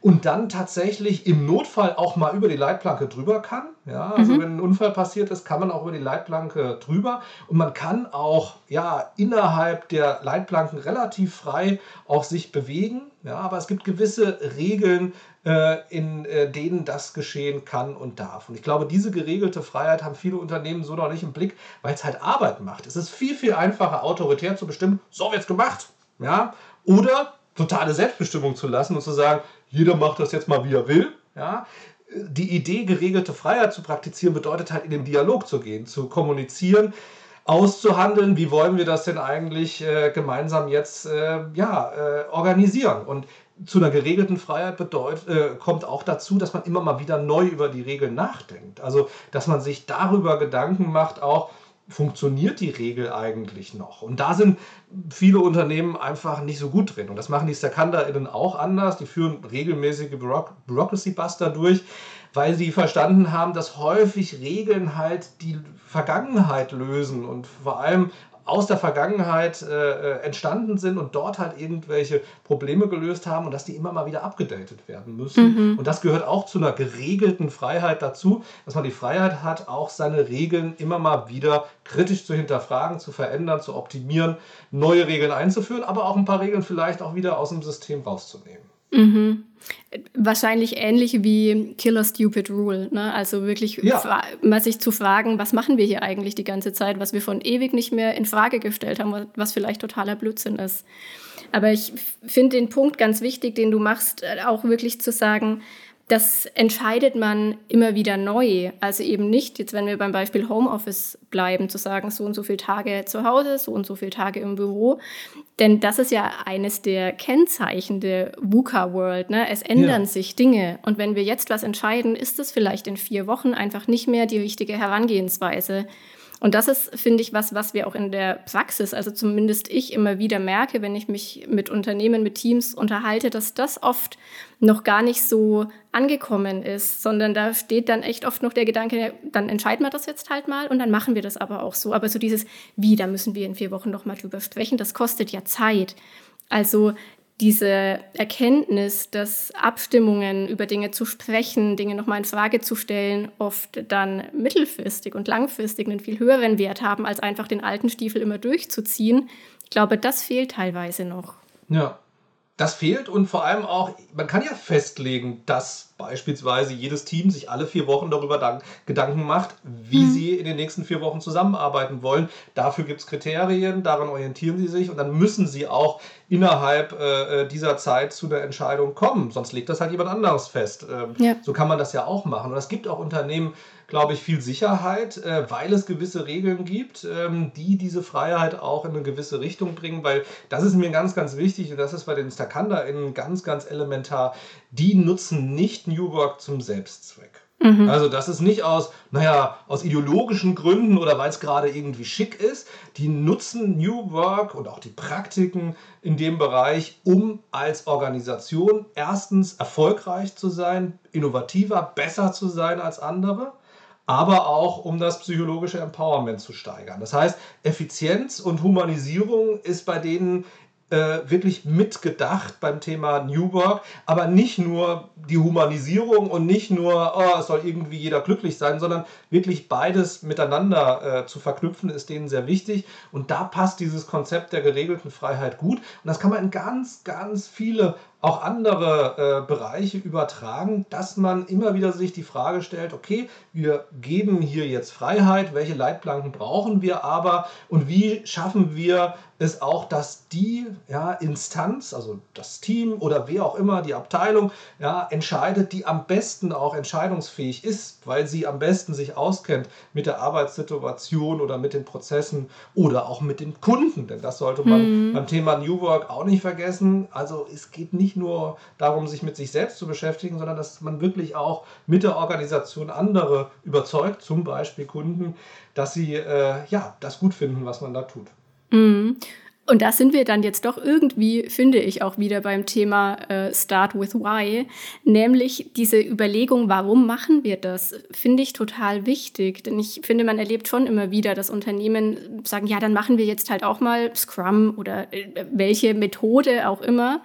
Speaker 2: und dann tatsächlich im Notfall auch mal über die Leitplanke drüber kann. Ja, also mhm. wenn ein Unfall passiert ist, kann man auch über die Leitplanke drüber und man kann auch ja innerhalb der Leitplanken relativ frei auch sich bewegen. Ja, aber es gibt gewisse Regeln, äh, in äh, denen das geschehen kann und darf. Und ich glaube, diese geregelte Freiheit haben viele Unternehmen so noch nicht im Blick, weil es halt Arbeit macht. Es ist viel, viel einfacher, autoritär zu bestimmen, so wird es gemacht. Ja? Oder totale Selbstbestimmung zu lassen und zu sagen, jeder macht das jetzt mal, wie er will. Ja? Die Idee, geregelte Freiheit zu praktizieren, bedeutet halt in den Dialog zu gehen, zu kommunizieren, auszuhandeln, wie wollen wir das denn eigentlich äh, gemeinsam jetzt äh, ja, äh, organisieren. Und zu einer geregelten Freiheit bedeutet, äh, kommt auch dazu, dass man immer mal wieder neu über die Regeln nachdenkt. Also, dass man sich darüber Gedanken macht, auch, funktioniert die Regel eigentlich noch? Und da sind viele Unternehmen einfach nicht so gut drin. Und das machen die StakandaInnen auch anders. Die führen regelmäßige Bureaucracy-Buster durch, weil sie verstanden haben, dass häufig Regeln halt die Vergangenheit lösen und vor allem aus der Vergangenheit äh, äh, entstanden sind und dort halt irgendwelche Probleme gelöst haben und dass die immer mal wieder abgedatet werden müssen. Mhm. Und das gehört auch zu einer geregelten Freiheit dazu, dass man die Freiheit hat, auch seine Regeln immer mal wieder kritisch zu hinterfragen, zu verändern, zu optimieren, neue Regeln einzuführen, aber auch ein paar Regeln vielleicht auch wieder aus dem System rauszunehmen.
Speaker 1: Mhm. Wahrscheinlich ähnlich wie Killer Stupid Rule. Ne? Also wirklich ja. mal sich zu fragen, was machen wir hier eigentlich die ganze Zeit, was wir von ewig nicht mehr in Frage gestellt haben, was vielleicht totaler Blödsinn ist. Aber ich finde den Punkt ganz wichtig, den du machst, äh, auch wirklich zu sagen, das entscheidet man immer wieder neu. Also eben nicht, jetzt wenn wir beim Beispiel Homeoffice bleiben, zu sagen, so und so viele Tage zu Hause, so und so viele Tage im Büro. Denn das ist ja eines der Kennzeichen der VUCA-World. Ne? Es ändern ja. sich Dinge. Und wenn wir jetzt was entscheiden, ist es vielleicht in vier Wochen einfach nicht mehr die richtige Herangehensweise. Und das ist, finde ich, was, was wir auch in der Praxis, also zumindest ich immer wieder merke, wenn ich mich mit Unternehmen, mit Teams unterhalte, dass das oft noch gar nicht so angekommen ist, sondern da steht dann echt oft noch der Gedanke, dann entscheiden wir das jetzt halt mal und dann machen wir das aber auch so. Aber so dieses, wie, da müssen wir in vier Wochen noch mal drüber sprechen, das kostet ja Zeit. Also diese Erkenntnis, dass Abstimmungen über Dinge zu sprechen, Dinge nochmal in Frage zu stellen, oft dann mittelfristig und langfristig einen viel höheren Wert haben, als einfach den alten Stiefel immer durchzuziehen. Ich glaube, das fehlt teilweise noch.
Speaker 2: Ja, das fehlt und vor allem auch, man kann ja festlegen, dass beispielsweise jedes Team sich alle vier Wochen darüber Gedanken macht, wie mhm. sie in den nächsten vier Wochen zusammenarbeiten wollen. Dafür gibt es Kriterien, daran orientieren sie sich und dann müssen sie auch innerhalb äh, äh, dieser Zeit zu der Entscheidung kommen. Sonst legt das halt jemand anderes fest. Ähm, ja. So kann man das ja auch machen. Und es gibt auch Unternehmen, glaube ich, viel Sicherheit, äh, weil es gewisse Regeln gibt, ähm, die diese Freiheit auch in eine gewisse Richtung bringen, weil das ist mir ganz, ganz wichtig und das ist bei den StakandaInnen ganz, ganz elementar. Die nutzen nicht New Work zum Selbstzweck. Mhm. Also das ist nicht aus, naja, aus ideologischen Gründen oder weil es gerade irgendwie schick ist. Die nutzen New Work und auch die Praktiken in dem Bereich, um als Organisation erstens erfolgreich zu sein, innovativer, besser zu sein als andere aber auch um das psychologische Empowerment zu steigern. Das heißt, Effizienz und Humanisierung ist bei denen äh, wirklich mitgedacht beim Thema New Work, aber nicht nur die Humanisierung und nicht nur, oh, es soll irgendwie jeder glücklich sein, sondern wirklich beides miteinander äh, zu verknüpfen, ist denen sehr wichtig. Und da passt dieses Konzept der geregelten Freiheit gut. Und das kann man in ganz, ganz viele auch andere äh, Bereiche übertragen, dass man immer wieder sich die Frage stellt, okay, wir geben hier jetzt Freiheit, welche Leitplanken brauchen wir aber und wie schaffen wir es auch, dass die ja, Instanz, also das Team oder wer auch immer, die Abteilung, ja, entscheidet, die am besten auch entscheidungsfähig ist, weil sie am besten sich auskennt mit der Arbeitssituation oder mit den Prozessen oder auch mit den Kunden, denn das sollte man mhm. beim Thema New Work auch nicht vergessen. Also es geht nicht nicht nur darum, sich mit sich selbst zu beschäftigen, sondern dass man wirklich auch mit der Organisation andere überzeugt, zum Beispiel Kunden, dass sie äh, ja, das gut finden, was man da tut.
Speaker 1: Mhm. Und da sind wir dann jetzt doch irgendwie, finde ich, auch wieder beim Thema äh, Start with Why, nämlich diese Überlegung, warum machen wir das, finde ich total wichtig. Denn ich finde, man erlebt schon immer wieder, dass Unternehmen sagen, ja, dann machen wir jetzt halt auch mal Scrum oder äh, welche Methode auch immer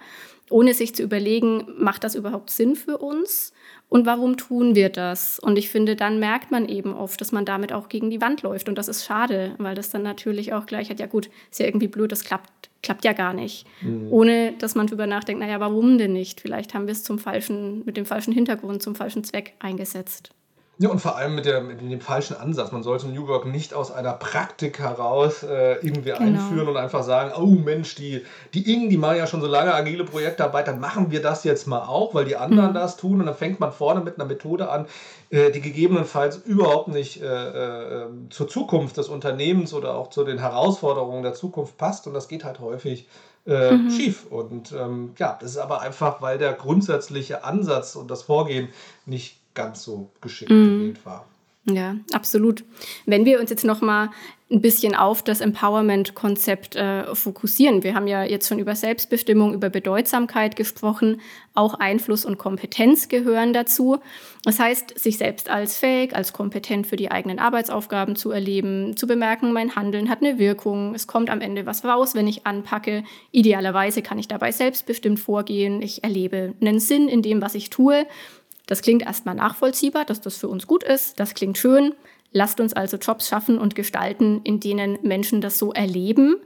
Speaker 1: ohne sich zu überlegen, macht das überhaupt Sinn für uns und warum tun wir das? Und ich finde, dann merkt man eben oft, dass man damit auch gegen die Wand läuft und das ist schade, weil das dann natürlich auch gleich hat, ja gut, ist ja irgendwie blöd, das klappt, klappt ja gar nicht. Mhm. Ohne, dass man darüber nachdenkt, naja, warum denn nicht? Vielleicht haben wir es zum falschen, mit dem falschen Hintergrund, zum falschen Zweck eingesetzt.
Speaker 2: Ja, und vor allem mit, der, mit dem falschen Ansatz. Man sollte New Work nicht aus einer Praktik heraus äh, irgendwie genau. einführen und einfach sagen, oh Mensch, die, die Ingen, die machen ja schon so lange agile Projektarbeit, dann machen wir das jetzt mal auch, weil die anderen mhm. das tun. Und dann fängt man vorne mit einer Methode an, äh, die gegebenenfalls überhaupt nicht äh, äh, zur Zukunft des Unternehmens oder auch zu den Herausforderungen der Zukunft passt. Und das geht halt häufig äh, mhm. schief. Und ähm, ja, das ist aber einfach, weil der grundsätzliche Ansatz und das Vorgehen nicht ganz so geschickt mhm. gewählt war.
Speaker 1: Ja, absolut. Wenn wir uns jetzt noch mal ein bisschen auf das Empowerment-Konzept äh, fokussieren. Wir haben ja jetzt schon über Selbstbestimmung, über Bedeutsamkeit gesprochen. Auch Einfluss und Kompetenz gehören dazu. Das heißt, sich selbst als fähig, als kompetent für die eigenen Arbeitsaufgaben zu erleben, zu bemerken, mein Handeln hat eine Wirkung. Es kommt am Ende was raus, wenn ich anpacke. Idealerweise kann ich dabei selbstbestimmt vorgehen. Ich erlebe einen Sinn in dem, was ich tue. Das klingt erstmal nachvollziehbar, dass das für uns gut ist. Das klingt schön. Lasst uns also Jobs schaffen und gestalten, in denen Menschen das so erleben.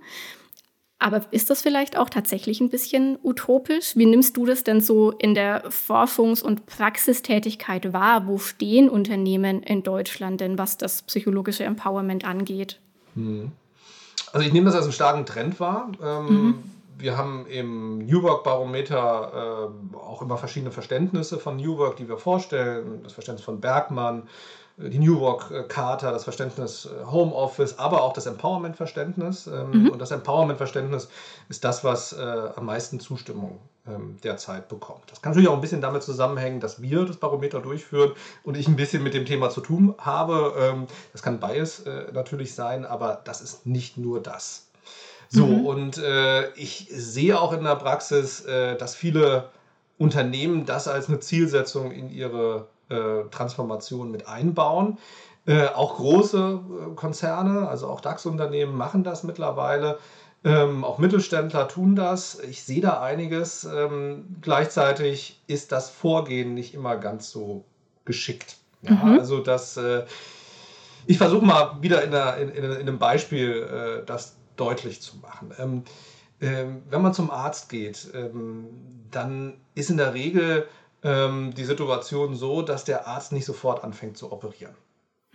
Speaker 1: Aber ist das vielleicht auch tatsächlich ein bisschen utopisch? Wie nimmst du das denn so in der Forschungs- und Praxistätigkeit wahr? Wo stehen Unternehmen in Deutschland denn, was das psychologische Empowerment angeht?
Speaker 2: Hm. Also ich nehme das als einen starken Trend wahr. Ähm, mhm wir haben im New Work Barometer äh, auch immer verschiedene Verständnisse von New Work, die wir vorstellen. Das Verständnis von Bergmann, äh, die New Work Charta, das Verständnis äh, Homeoffice, aber auch das Empowerment-Verständnis. Ähm, mhm. Und das Empowerment-Verständnis ist das, was äh, am meisten Zustimmung ähm, derzeit bekommt. Das kann natürlich auch ein bisschen damit zusammenhängen, dass wir das Barometer durchführen und ich ein bisschen mit dem Thema zu tun habe. Ähm, das kann Bias äh, natürlich sein, aber das ist nicht nur das. So, mhm. und äh, ich sehe auch in der Praxis, äh, dass viele Unternehmen das als eine Zielsetzung in ihre äh, Transformation mit einbauen. Äh, auch große äh, Konzerne, also auch DAX-Unternehmen machen das mittlerweile. Ähm, auch Mittelständler tun das. Ich sehe da einiges. Ähm, gleichzeitig ist das Vorgehen nicht immer ganz so geschickt. Ja, mhm. Also das, äh, ich versuche mal wieder in, einer, in, in, in einem Beispiel das deutlich zu machen. Ähm, ähm, wenn man zum Arzt geht, ähm, dann ist in der Regel ähm, die Situation so, dass der Arzt nicht sofort anfängt zu operieren.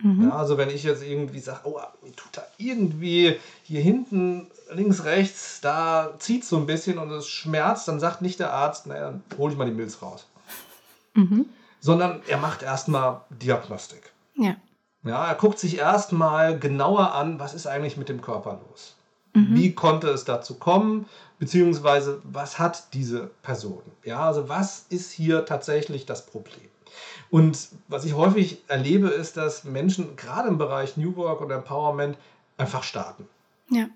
Speaker 2: Mhm. Ja, also wenn ich jetzt irgendwie sage, oh, mir tut da irgendwie hier hinten, links, rechts, da zieht so ein bisschen und es schmerzt, dann sagt nicht der Arzt, naja, dann hole ich mal die Milz raus. Mhm. Sondern er macht erstmal Diagnostik. Ja. Ja, er guckt sich erstmal genauer an, was ist eigentlich mit dem Körper los. Mhm. Wie konnte es dazu kommen? Beziehungsweise, was hat diese Person? Ja, also was ist hier tatsächlich das Problem? Und was ich häufig erlebe, ist, dass Menschen gerade im Bereich New Work und Empowerment einfach starten. Ja.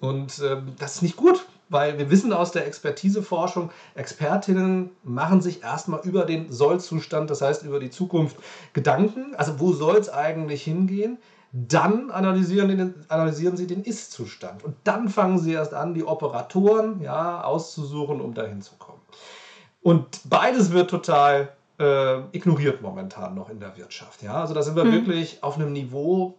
Speaker 2: Und ähm, das ist nicht gut, weil wir wissen aus der Expertiseforschung, Expertinnen machen sich erstmal über den Sollzustand, das heißt über die Zukunft Gedanken. Also wo soll es eigentlich hingehen? Dann analysieren, den, analysieren sie den Ist-Zustand. Und dann fangen sie erst an, die Operatoren ja, auszusuchen, um dahin zu kommen. Und beides wird total äh, ignoriert momentan noch in der Wirtschaft. Ja? Also da sind wir mhm. wirklich auf einem Niveau,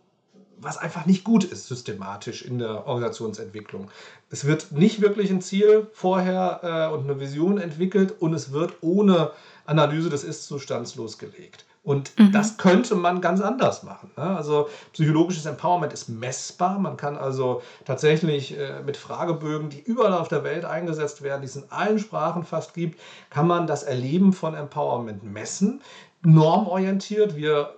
Speaker 2: was einfach nicht gut ist systematisch in der Organisationsentwicklung. Es wird nicht wirklich ein Ziel vorher äh, und eine Vision entwickelt und es wird ohne Analyse des Ist-Zustands losgelegt. Und mhm. das könnte man ganz anders machen. Ne? Also psychologisches Empowerment ist messbar. Man kann also tatsächlich äh, mit Fragebögen, die überall auf der Welt eingesetzt werden, die es in allen Sprachen fast gibt, kann man das Erleben von Empowerment messen. Normorientiert. Wir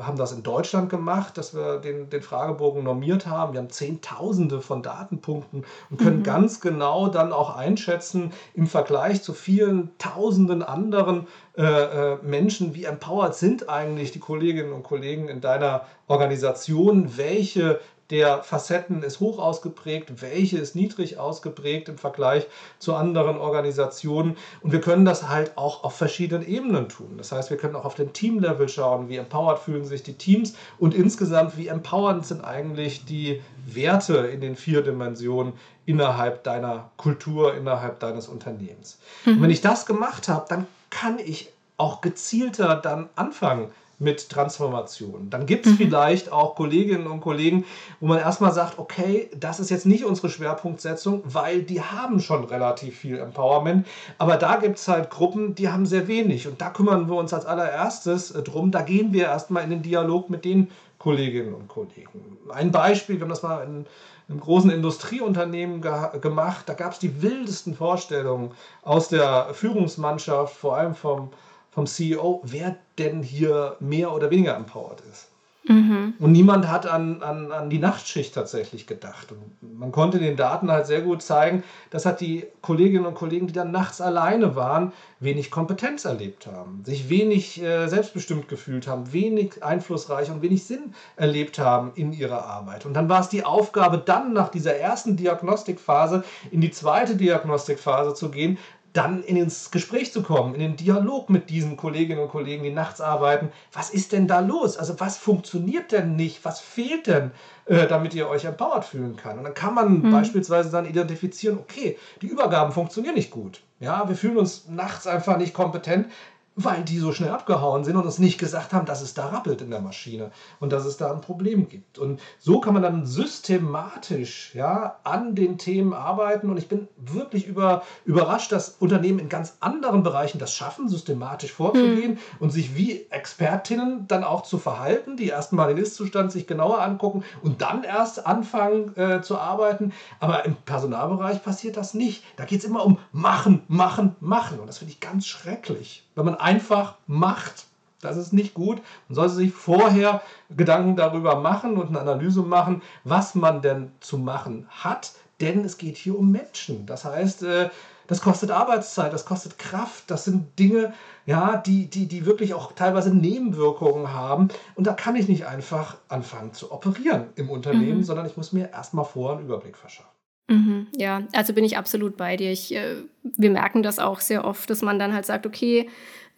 Speaker 2: haben das in Deutschland gemacht, dass wir den, den Fragebogen normiert haben. Wir haben Zehntausende von Datenpunkten und können mhm. ganz genau dann auch einschätzen im Vergleich zu vielen Tausenden anderen äh, äh, Menschen, wie empowered sind eigentlich die Kolleginnen und Kollegen in deiner Organisation, welche der Facetten ist hoch ausgeprägt, welche ist niedrig ausgeprägt im Vergleich zu anderen Organisationen. Und wir können das halt auch auf verschiedenen Ebenen tun. Das heißt, wir können auch auf dem Teamlevel schauen, wie empowered fühlen sich die Teams und insgesamt, wie empowered sind eigentlich die Werte in den vier Dimensionen innerhalb deiner Kultur, innerhalb deines Unternehmens. Mhm. Und wenn ich das gemacht habe, dann kann ich auch gezielter dann anfangen, mit Transformation. Dann gibt es mhm. vielleicht auch Kolleginnen und Kollegen, wo man erstmal sagt, okay, das ist jetzt nicht unsere Schwerpunktsetzung, weil die haben schon relativ viel Empowerment. Aber da gibt es halt Gruppen, die haben sehr wenig. Und da kümmern wir uns als allererstes äh, drum. Da gehen wir erstmal in den Dialog mit den Kolleginnen und Kollegen. Ein Beispiel, wir haben das mal in einem großen Industrieunternehmen ge gemacht. Da gab es die wildesten Vorstellungen aus der Führungsmannschaft, vor allem vom vom CEO, wer denn hier mehr oder weniger empowered ist. Mhm. Und niemand hat an, an, an die Nachtschicht tatsächlich gedacht. Und man konnte den Daten halt sehr gut zeigen, dass hat die Kolleginnen und Kollegen, die dann nachts alleine waren, wenig Kompetenz erlebt haben, sich wenig äh, selbstbestimmt gefühlt haben, wenig einflussreich und wenig Sinn erlebt haben in ihrer Arbeit. Und dann war es die Aufgabe, dann nach dieser ersten Diagnostikphase in die zweite Diagnostikphase zu gehen, dann ins Gespräch zu kommen, in den Dialog mit diesen Kolleginnen und Kollegen, die nachts arbeiten. Was ist denn da los? Also was funktioniert denn nicht? Was fehlt denn, äh, damit ihr euch empowered fühlen kann? Und dann kann man mhm. beispielsweise dann identifizieren, okay, die Übergaben funktionieren nicht gut. Ja, wir fühlen uns nachts einfach nicht kompetent weil die so schnell abgehauen sind und uns nicht gesagt haben, dass es da rappelt in der Maschine und dass es da ein Problem gibt. Und so kann man dann systematisch ja, an den Themen arbeiten und ich bin wirklich über, überrascht, dass Unternehmen in ganz anderen Bereichen das schaffen, systematisch vorzugehen mhm. und sich wie Expertinnen dann auch zu verhalten, die erstmal den Ist-Zustand sich genauer angucken und dann erst anfangen äh, zu arbeiten. Aber im Personalbereich passiert das nicht. Da geht es immer um machen, machen, machen und das finde ich ganz schrecklich wenn man einfach macht. Das ist nicht gut. Man sollte sich vorher Gedanken darüber machen und eine Analyse machen, was man denn zu machen hat. Denn es geht hier um Menschen. Das heißt, äh, das kostet Arbeitszeit, das kostet Kraft. Das sind Dinge, ja, die, die, die wirklich auch teilweise Nebenwirkungen haben. Und da kann ich nicht einfach anfangen zu operieren im Unternehmen, mhm. sondern ich muss mir erstmal vorher einen Überblick verschaffen.
Speaker 1: Mhm, ja, also bin ich absolut bei dir. Ich, äh, wir merken das auch sehr oft, dass man dann halt sagt, okay,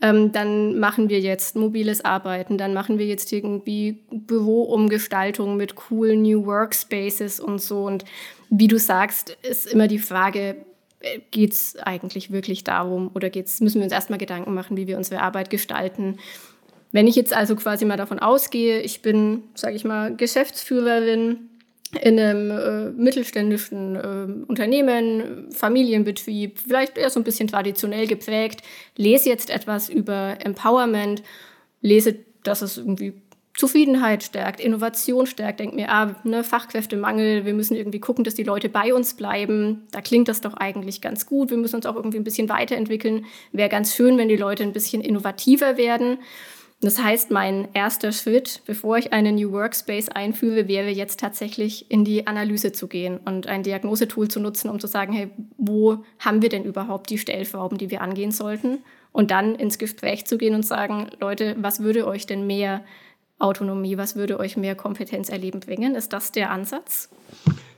Speaker 1: ähm, dann machen wir jetzt mobiles Arbeiten, dann machen wir jetzt irgendwie Büroumgestaltung mit coolen New Workspaces und so. Und wie du sagst, ist immer die Frage, äh, geht es eigentlich wirklich darum oder geht's, müssen wir uns erstmal Gedanken machen, wie wir unsere Arbeit gestalten? Wenn ich jetzt also quasi mal davon ausgehe, ich bin, sage ich mal, Geschäftsführerin in einem äh, mittelständischen äh, Unternehmen, Familienbetrieb, vielleicht eher so ein bisschen traditionell geprägt, lese jetzt etwas über Empowerment, lese, dass es irgendwie Zufriedenheit stärkt, Innovation stärkt, denke mir, ah, ne, Fachkräftemangel, wir müssen irgendwie gucken, dass die Leute bei uns bleiben. Da klingt das doch eigentlich ganz gut. Wir müssen uns auch irgendwie ein bisschen weiterentwickeln. Wäre ganz schön, wenn die Leute ein bisschen innovativer werden. Das heißt, mein erster Schritt, bevor ich einen New Workspace einführe, wäre jetzt tatsächlich in die Analyse zu gehen und ein Diagnosetool zu nutzen, um zu sagen, hey, wo haben wir denn überhaupt die Stellschrauben, die wir angehen sollten? Und dann ins Gespräch zu gehen und sagen, Leute, was würde euch denn mehr Autonomie, was würde euch mehr Kompetenz erleben bringen? Ist das der Ansatz?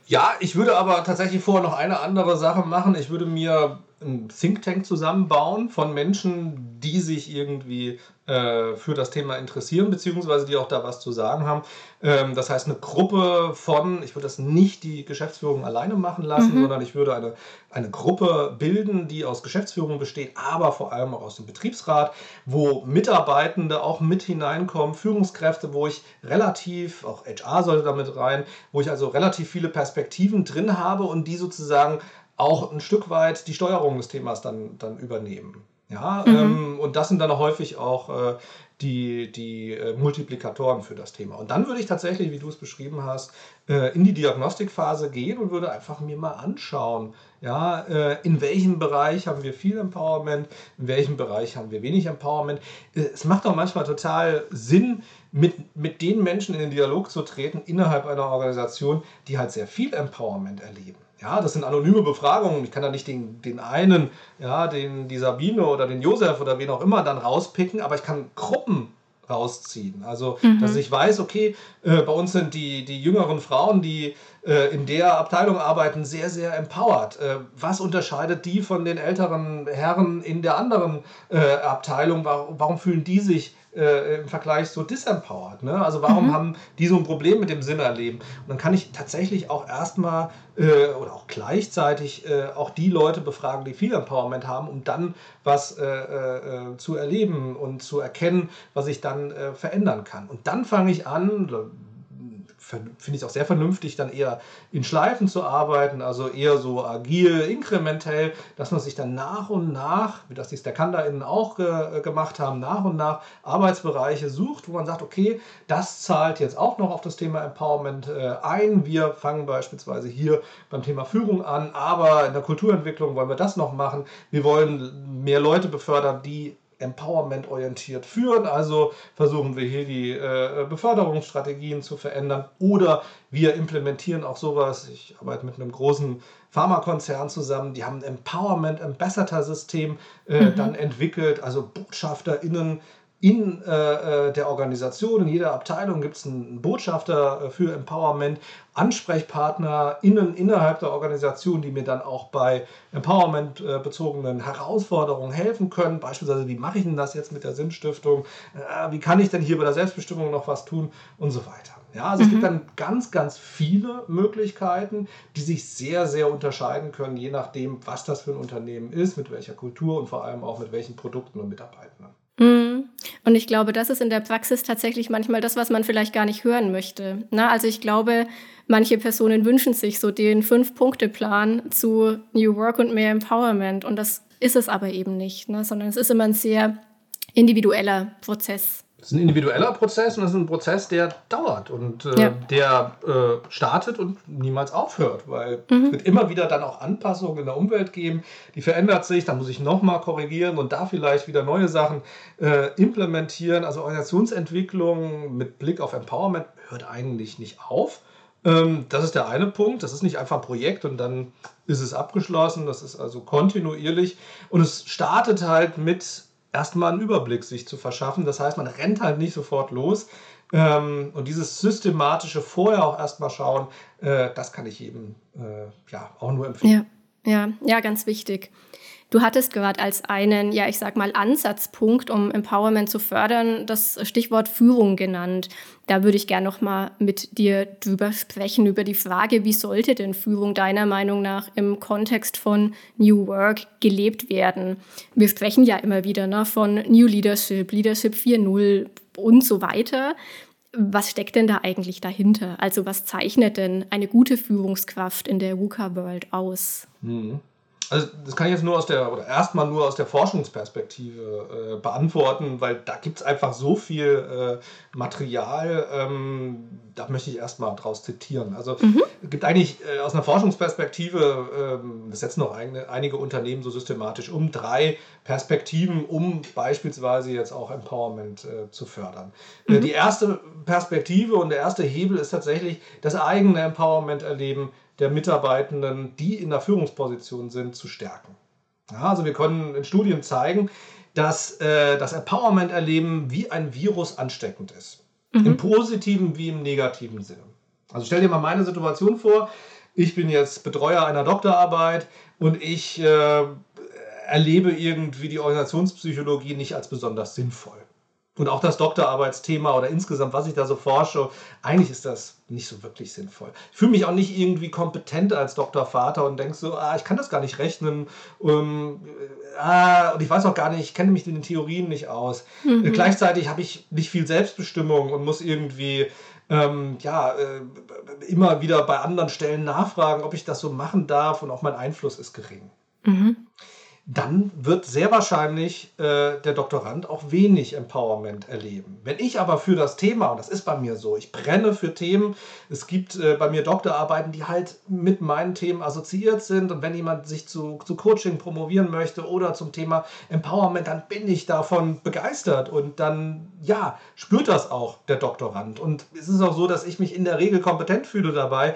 Speaker 2: Ja, ich würde aber tatsächlich vorher noch eine andere Sache machen. Ich würde mir ein Think Tank zusammenbauen von Menschen, die sich irgendwie äh, für das Thema interessieren, beziehungsweise die auch da was zu sagen haben. Ähm, das heißt, eine Gruppe von, ich würde das nicht die Geschäftsführung alleine machen lassen, mhm. sondern ich würde eine, eine Gruppe bilden, die aus Geschäftsführung besteht, aber vor allem auch aus dem Betriebsrat, wo Mitarbeitende auch mit hineinkommen, Führungskräfte, wo ich relativ, auch HR sollte damit rein, wo ich also relativ viele Perspektiven drin habe und die sozusagen auch ein Stück weit die Steuerung des Themas dann, dann übernehmen. Ja, mhm. ähm, und das sind dann häufig auch äh, die, die äh, Multiplikatoren für das Thema. Und dann würde ich tatsächlich, wie du es beschrieben hast, äh, in die Diagnostikphase gehen und würde einfach mir mal anschauen, ja, äh, in welchem Bereich haben wir viel Empowerment, in welchem Bereich haben wir wenig Empowerment. Äh, es macht auch manchmal total Sinn, mit, mit den Menschen in den Dialog zu treten innerhalb einer Organisation, die halt sehr viel Empowerment erleben. Ja, das sind anonyme Befragungen. Ich kann da nicht den, den einen, ja, den, die Sabine oder den Josef oder wen auch immer dann rauspicken, aber ich kann Gruppen rausziehen. Also, mhm. dass ich weiß, okay, äh, bei uns sind die, die jüngeren Frauen, die äh, in der Abteilung arbeiten, sehr, sehr empowered. Äh, was unterscheidet die von den älteren Herren in der anderen äh, Abteilung? Warum, warum, fühlen die sich äh, im Vergleich so disempowered? Ne? Also warum mhm. haben die so ein Problem mit dem Sinn erleben? Und dann kann ich tatsächlich auch erstmal äh, oder auch gleichzeitig äh, auch die Leute befragen, die viel Empowerment haben, um dann was äh, äh, zu erleben und zu erkennen, was ich dann äh, verändern kann. Und dann fange ich an, finde ich auch sehr vernünftig, dann eher in Schleifen zu arbeiten, also eher so agil, inkrementell, dass man sich dann nach und nach, wie das die StackHanderInnen auch äh, gemacht haben, nach und nach Arbeitsbereiche sucht, wo man sagt, okay, das zahlt jetzt auch noch auf das Thema Empowerment äh, ein. Wir fangen beispielsweise hier beim Thema Führung an, aber in der Kulturentwicklung wollen wir das noch machen. Wir wollen mehr Leute befördern, die Empowerment orientiert führen. Also versuchen wir hier die äh, Beförderungsstrategien zu verändern oder wir implementieren auch sowas. Ich arbeite mit einem großen Pharmakonzern zusammen, die haben ein Empowerment Ambassador System äh, mhm. dann entwickelt, also BotschafterInnen in äh, äh, der Organisation, in jeder Abteilung gibt es einen Botschafter äh, für Empowerment, AnsprechpartnerInnen innerhalb der Organisation, die mir dann auch bei Empowerment-bezogenen äh, Herausforderungen helfen können. Beispielsweise, wie mache ich denn das jetzt mit der Sinnstiftung? Äh, wie kann ich denn hier bei der Selbstbestimmung noch was tun? Und so weiter. Ja, also mhm. es gibt dann ganz, ganz viele Möglichkeiten, die sich sehr, sehr unterscheiden können, je nachdem, was das für ein Unternehmen ist, mit welcher Kultur und vor allem auch mit welchen Produkten und Mitarbeitern.
Speaker 1: Mhm. Und ich glaube, das ist in der Praxis tatsächlich manchmal das, was man vielleicht gar nicht hören möchte. Na, also ich glaube, manche Personen wünschen sich so den Fünf-Punkte-Plan zu New Work und mehr Empowerment. Und das ist es aber eben nicht, ne? sondern es ist immer ein sehr individueller Prozess.
Speaker 2: Das ist ein individueller Prozess und das ist ein Prozess, der dauert und äh, ja. der äh, startet und niemals aufhört, weil mhm. es wird immer wieder dann auch Anpassungen in der Umwelt geben, die verändert sich, dann muss ich nochmal korrigieren und da vielleicht wieder neue Sachen äh, implementieren. Also Organisationsentwicklung mit Blick auf Empowerment hört eigentlich nicht auf. Ähm, das ist der eine Punkt. Das ist nicht einfach ein Projekt und dann ist es abgeschlossen. Das ist also kontinuierlich und es startet halt mit erstmal einen Überblick sich zu verschaffen. Das heißt, man rennt halt nicht sofort los. Ähm, und dieses systematische vorher auch erstmal schauen, äh, das kann ich eben äh, ja auch nur empfehlen.
Speaker 1: Ja, ja, ja, ganz wichtig. Du hattest gerade als einen, ja, ich sag mal, Ansatzpunkt, um Empowerment zu fördern, das Stichwort Führung genannt. Da würde ich gerne noch mal mit dir drüber sprechen, über die Frage, wie sollte denn Führung deiner Meinung nach im Kontext von New Work gelebt werden? Wir sprechen ja immer wieder ne, von New Leadership, Leadership 4.0 und so weiter. Was steckt denn da eigentlich dahinter? Also was zeichnet denn eine gute Führungskraft in der VUCA-World aus?
Speaker 2: Mhm. Also das kann ich jetzt nur aus der, oder erstmal nur aus der Forschungsperspektive äh, beantworten, weil da gibt es einfach so viel äh, Material, ähm, da möchte ich erstmal draus zitieren. Also mhm. es gibt eigentlich äh, aus einer Forschungsperspektive, ähm, das setzen noch eine, einige Unternehmen so systematisch um, drei Perspektiven, um beispielsweise jetzt auch Empowerment äh, zu fördern. Äh, mhm. die erste Perspektive und der erste Hebel ist tatsächlich das eigene Empowerment erleben der Mitarbeitenden, die in der Führungsposition sind, zu stärken. Ja, also wir können in Studien zeigen, dass äh, das Empowerment-Erleben wie ein Virus ansteckend ist. Mhm. Im positiven wie im negativen Sinne. Also stell dir mal meine Situation vor. Ich bin jetzt Betreuer einer Doktorarbeit und ich äh, erlebe irgendwie die Organisationspsychologie nicht als besonders sinnvoll. Und auch das Doktorarbeitsthema oder insgesamt, was ich da so forsche, eigentlich ist das nicht so wirklich sinnvoll. Ich fühle mich auch nicht irgendwie kompetent als Doktorvater und denke so, ah, ich kann das gar nicht rechnen. Um, ah, und ich weiß auch gar nicht, ich kenne mich in den Theorien nicht aus. Mhm. Äh, gleichzeitig habe ich nicht viel Selbstbestimmung und muss irgendwie ähm, ja, äh, immer wieder bei anderen Stellen nachfragen, ob ich das so machen darf und auch mein Einfluss ist gering. Mhm dann wird sehr wahrscheinlich äh, der Doktorand auch wenig Empowerment erleben. Wenn ich aber für das Thema, und das ist bei mir so, ich brenne für Themen, es gibt äh, bei mir Doktorarbeiten, die halt mit meinen Themen assoziiert sind und wenn jemand sich zu, zu Coaching promovieren möchte oder zum Thema Empowerment, dann bin ich davon begeistert und dann, ja, spürt das auch der Doktorand. Und es ist auch so, dass ich mich in der Regel kompetent fühle dabei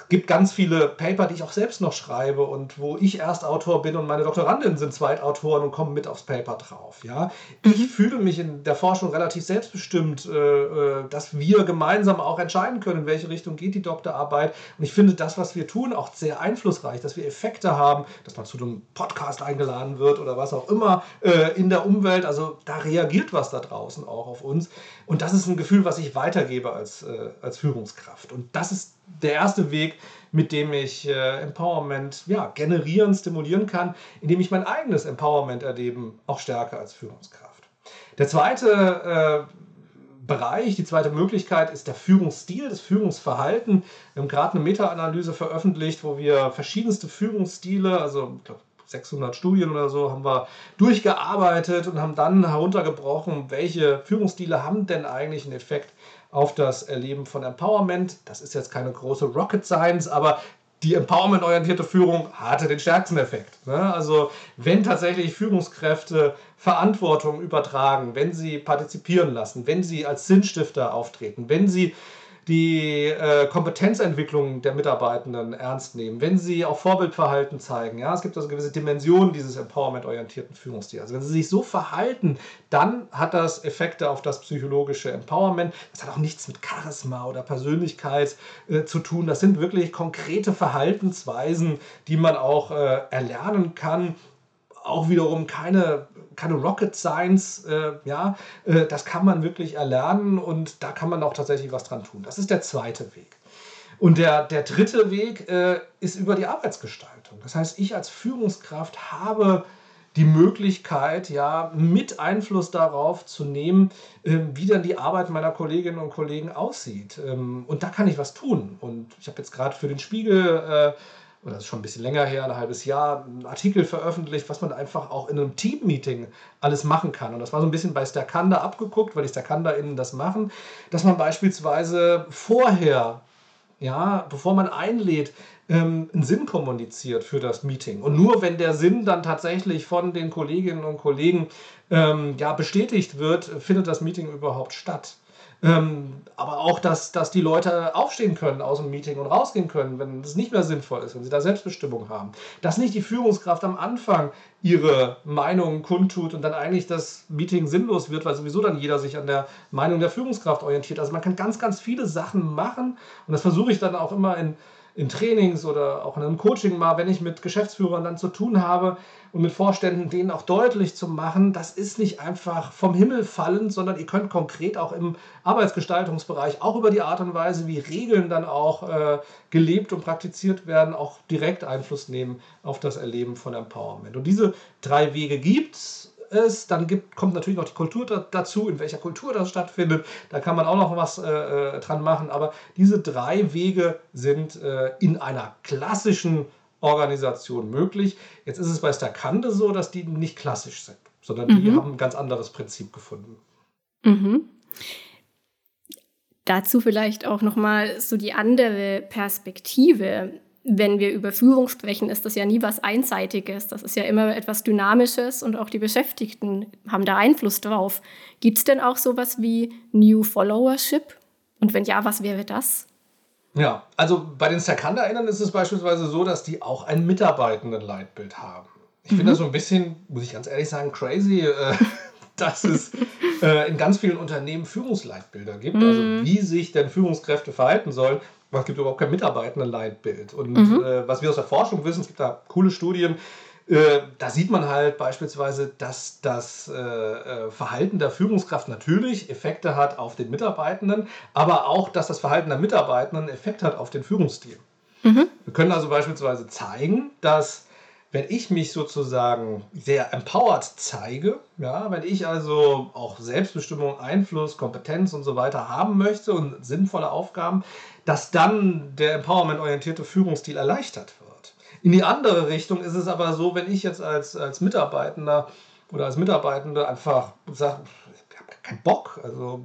Speaker 2: es gibt ganz viele Paper, die ich auch selbst noch schreibe und wo ich Erstautor bin und meine Doktorandinnen sind Zweitautoren und kommen mit aufs Paper drauf. Ja? Ich mhm. fühle mich in der Forschung relativ selbstbestimmt, äh, äh, dass wir gemeinsam auch entscheiden können, in welche Richtung geht die Doktorarbeit. Und ich finde das, was wir tun, auch sehr einflussreich, dass wir Effekte haben, dass man zu einem Podcast eingeladen wird oder was auch immer äh, in der Umwelt. Also da reagiert was da draußen auch auf uns. Und das ist ein Gefühl, was ich weitergebe als, äh, als Führungskraft. Und das ist der erste Weg, mit dem ich äh, Empowerment ja, generieren, stimulieren kann, indem ich mein eigenes Empowerment-Erleben auch stärke als Führungskraft. Der zweite äh, Bereich, die zweite Möglichkeit ist der Führungsstil, das Führungsverhalten. Wir haben gerade eine Meta-Analyse veröffentlicht, wo wir verschiedenste Führungsstile, also ich glaube 600 Studien oder so, haben wir durchgearbeitet und haben dann heruntergebrochen, welche Führungsstile haben denn eigentlich einen Effekt auf das Erleben von Empowerment. Das ist jetzt keine große Rocket Science, aber die empowerment-orientierte Führung hatte den stärksten Effekt. Ne? Also wenn tatsächlich Führungskräfte Verantwortung übertragen, wenn sie partizipieren lassen, wenn sie als Sinnstifter auftreten, wenn sie die äh, Kompetenzentwicklung der Mitarbeitenden ernst nehmen, wenn sie auch Vorbildverhalten zeigen. Ja, es gibt also gewisse Dimensionen dieses empowerment-orientierten Führungsstils. Also wenn sie sich so verhalten, dann hat das Effekte auf das psychologische Empowerment. Das hat auch nichts mit Charisma oder Persönlichkeit äh, zu tun. Das sind wirklich konkrete Verhaltensweisen, die man auch äh, erlernen kann auch wiederum keine, keine Rocket Science. Äh, ja, äh, das kann man wirklich erlernen und da kann man auch tatsächlich was dran tun. Das ist der zweite Weg. Und der, der dritte Weg äh, ist über die Arbeitsgestaltung. Das heißt, ich als Führungskraft habe die Möglichkeit, ja, mit Einfluss darauf zu nehmen, äh, wie dann die Arbeit meiner Kolleginnen und Kollegen aussieht. Ähm, und da kann ich was tun. Und ich habe jetzt gerade für den Spiegel oder das ist schon ein bisschen länger her, ein halbes Jahr, einen Artikel veröffentlicht, was man einfach auch in einem Team-Meeting alles machen kann. Und das war so ein bisschen bei Stakanda abgeguckt, weil die StakandaInnen das machen, dass man beispielsweise vorher, ja, bevor man einlädt, ähm, einen Sinn kommuniziert für das Meeting. Und nur wenn der Sinn dann tatsächlich von den Kolleginnen und Kollegen ähm, ja, bestätigt wird, findet das Meeting überhaupt statt. Ähm, aber auch, dass, dass die Leute aufstehen können aus dem Meeting und rausgehen können, wenn es nicht mehr sinnvoll ist, wenn sie da Selbstbestimmung haben. Dass nicht die Führungskraft am Anfang ihre Meinung kundtut und dann eigentlich das Meeting sinnlos wird, weil sowieso dann jeder sich an der Meinung der Führungskraft orientiert. Also man kann ganz, ganz viele Sachen machen und das versuche ich dann auch immer in in Trainings oder auch in einem Coaching mal, wenn ich mit Geschäftsführern dann zu tun habe und mit Vorständen, denen auch deutlich zu machen, das ist nicht einfach vom Himmel fallend, sondern ihr könnt konkret auch im Arbeitsgestaltungsbereich, auch über die Art und Weise, wie Regeln dann auch äh, gelebt und praktiziert werden, auch direkt Einfluss nehmen auf das Erleben von Empowerment. Und diese drei Wege gibt es es. Dann gibt, kommt natürlich noch die Kultur da, dazu, in welcher Kultur das stattfindet. Da kann man auch noch was äh, äh, dran machen. Aber diese drei Wege sind äh, in einer klassischen Organisation möglich. Jetzt ist es bei Stakande so, dass die nicht klassisch sind, sondern die mhm. haben ein ganz anderes Prinzip gefunden.
Speaker 1: Mhm. Dazu vielleicht auch nochmal so die andere Perspektive wenn wir über Führung sprechen, ist das ja nie was Einseitiges. Das ist ja immer etwas Dynamisches und auch die Beschäftigten haben da Einfluss drauf. Gibt es denn auch sowas wie New Followership? Und wenn ja, was wäre das?
Speaker 2: Ja, also bei den SerkanderInnen ist es beispielsweise so, dass die auch ein Mitarbeitenden-Leitbild haben. Ich finde mhm. das so ein bisschen, muss ich ganz ehrlich sagen, crazy, äh, *laughs* dass es äh, in ganz vielen Unternehmen Führungsleitbilder gibt, also mhm. also wie sich denn Führungskräfte verhalten sollen es gibt überhaupt kein Mitarbeitendenleitbild. Und mhm. äh, was wir aus der Forschung wissen, es gibt da coole Studien, äh, da sieht man halt beispielsweise, dass das äh, äh, Verhalten der Führungskraft natürlich Effekte hat auf den Mitarbeitenden, aber auch, dass das Verhalten der Mitarbeitenden Effekt hat auf den Führungsstil. Mhm. Wir können also beispielsweise zeigen, dass wenn ich mich sozusagen sehr empowered zeige, ja, wenn ich also auch Selbstbestimmung, Einfluss, Kompetenz und so weiter haben möchte und sinnvolle Aufgaben, dass dann der empowerment-orientierte Führungsstil erleichtert wird. In die andere Richtung ist es aber so, wenn ich jetzt als, als Mitarbeitender oder als Mitarbeitende einfach sage, ich habe keinen Bock, also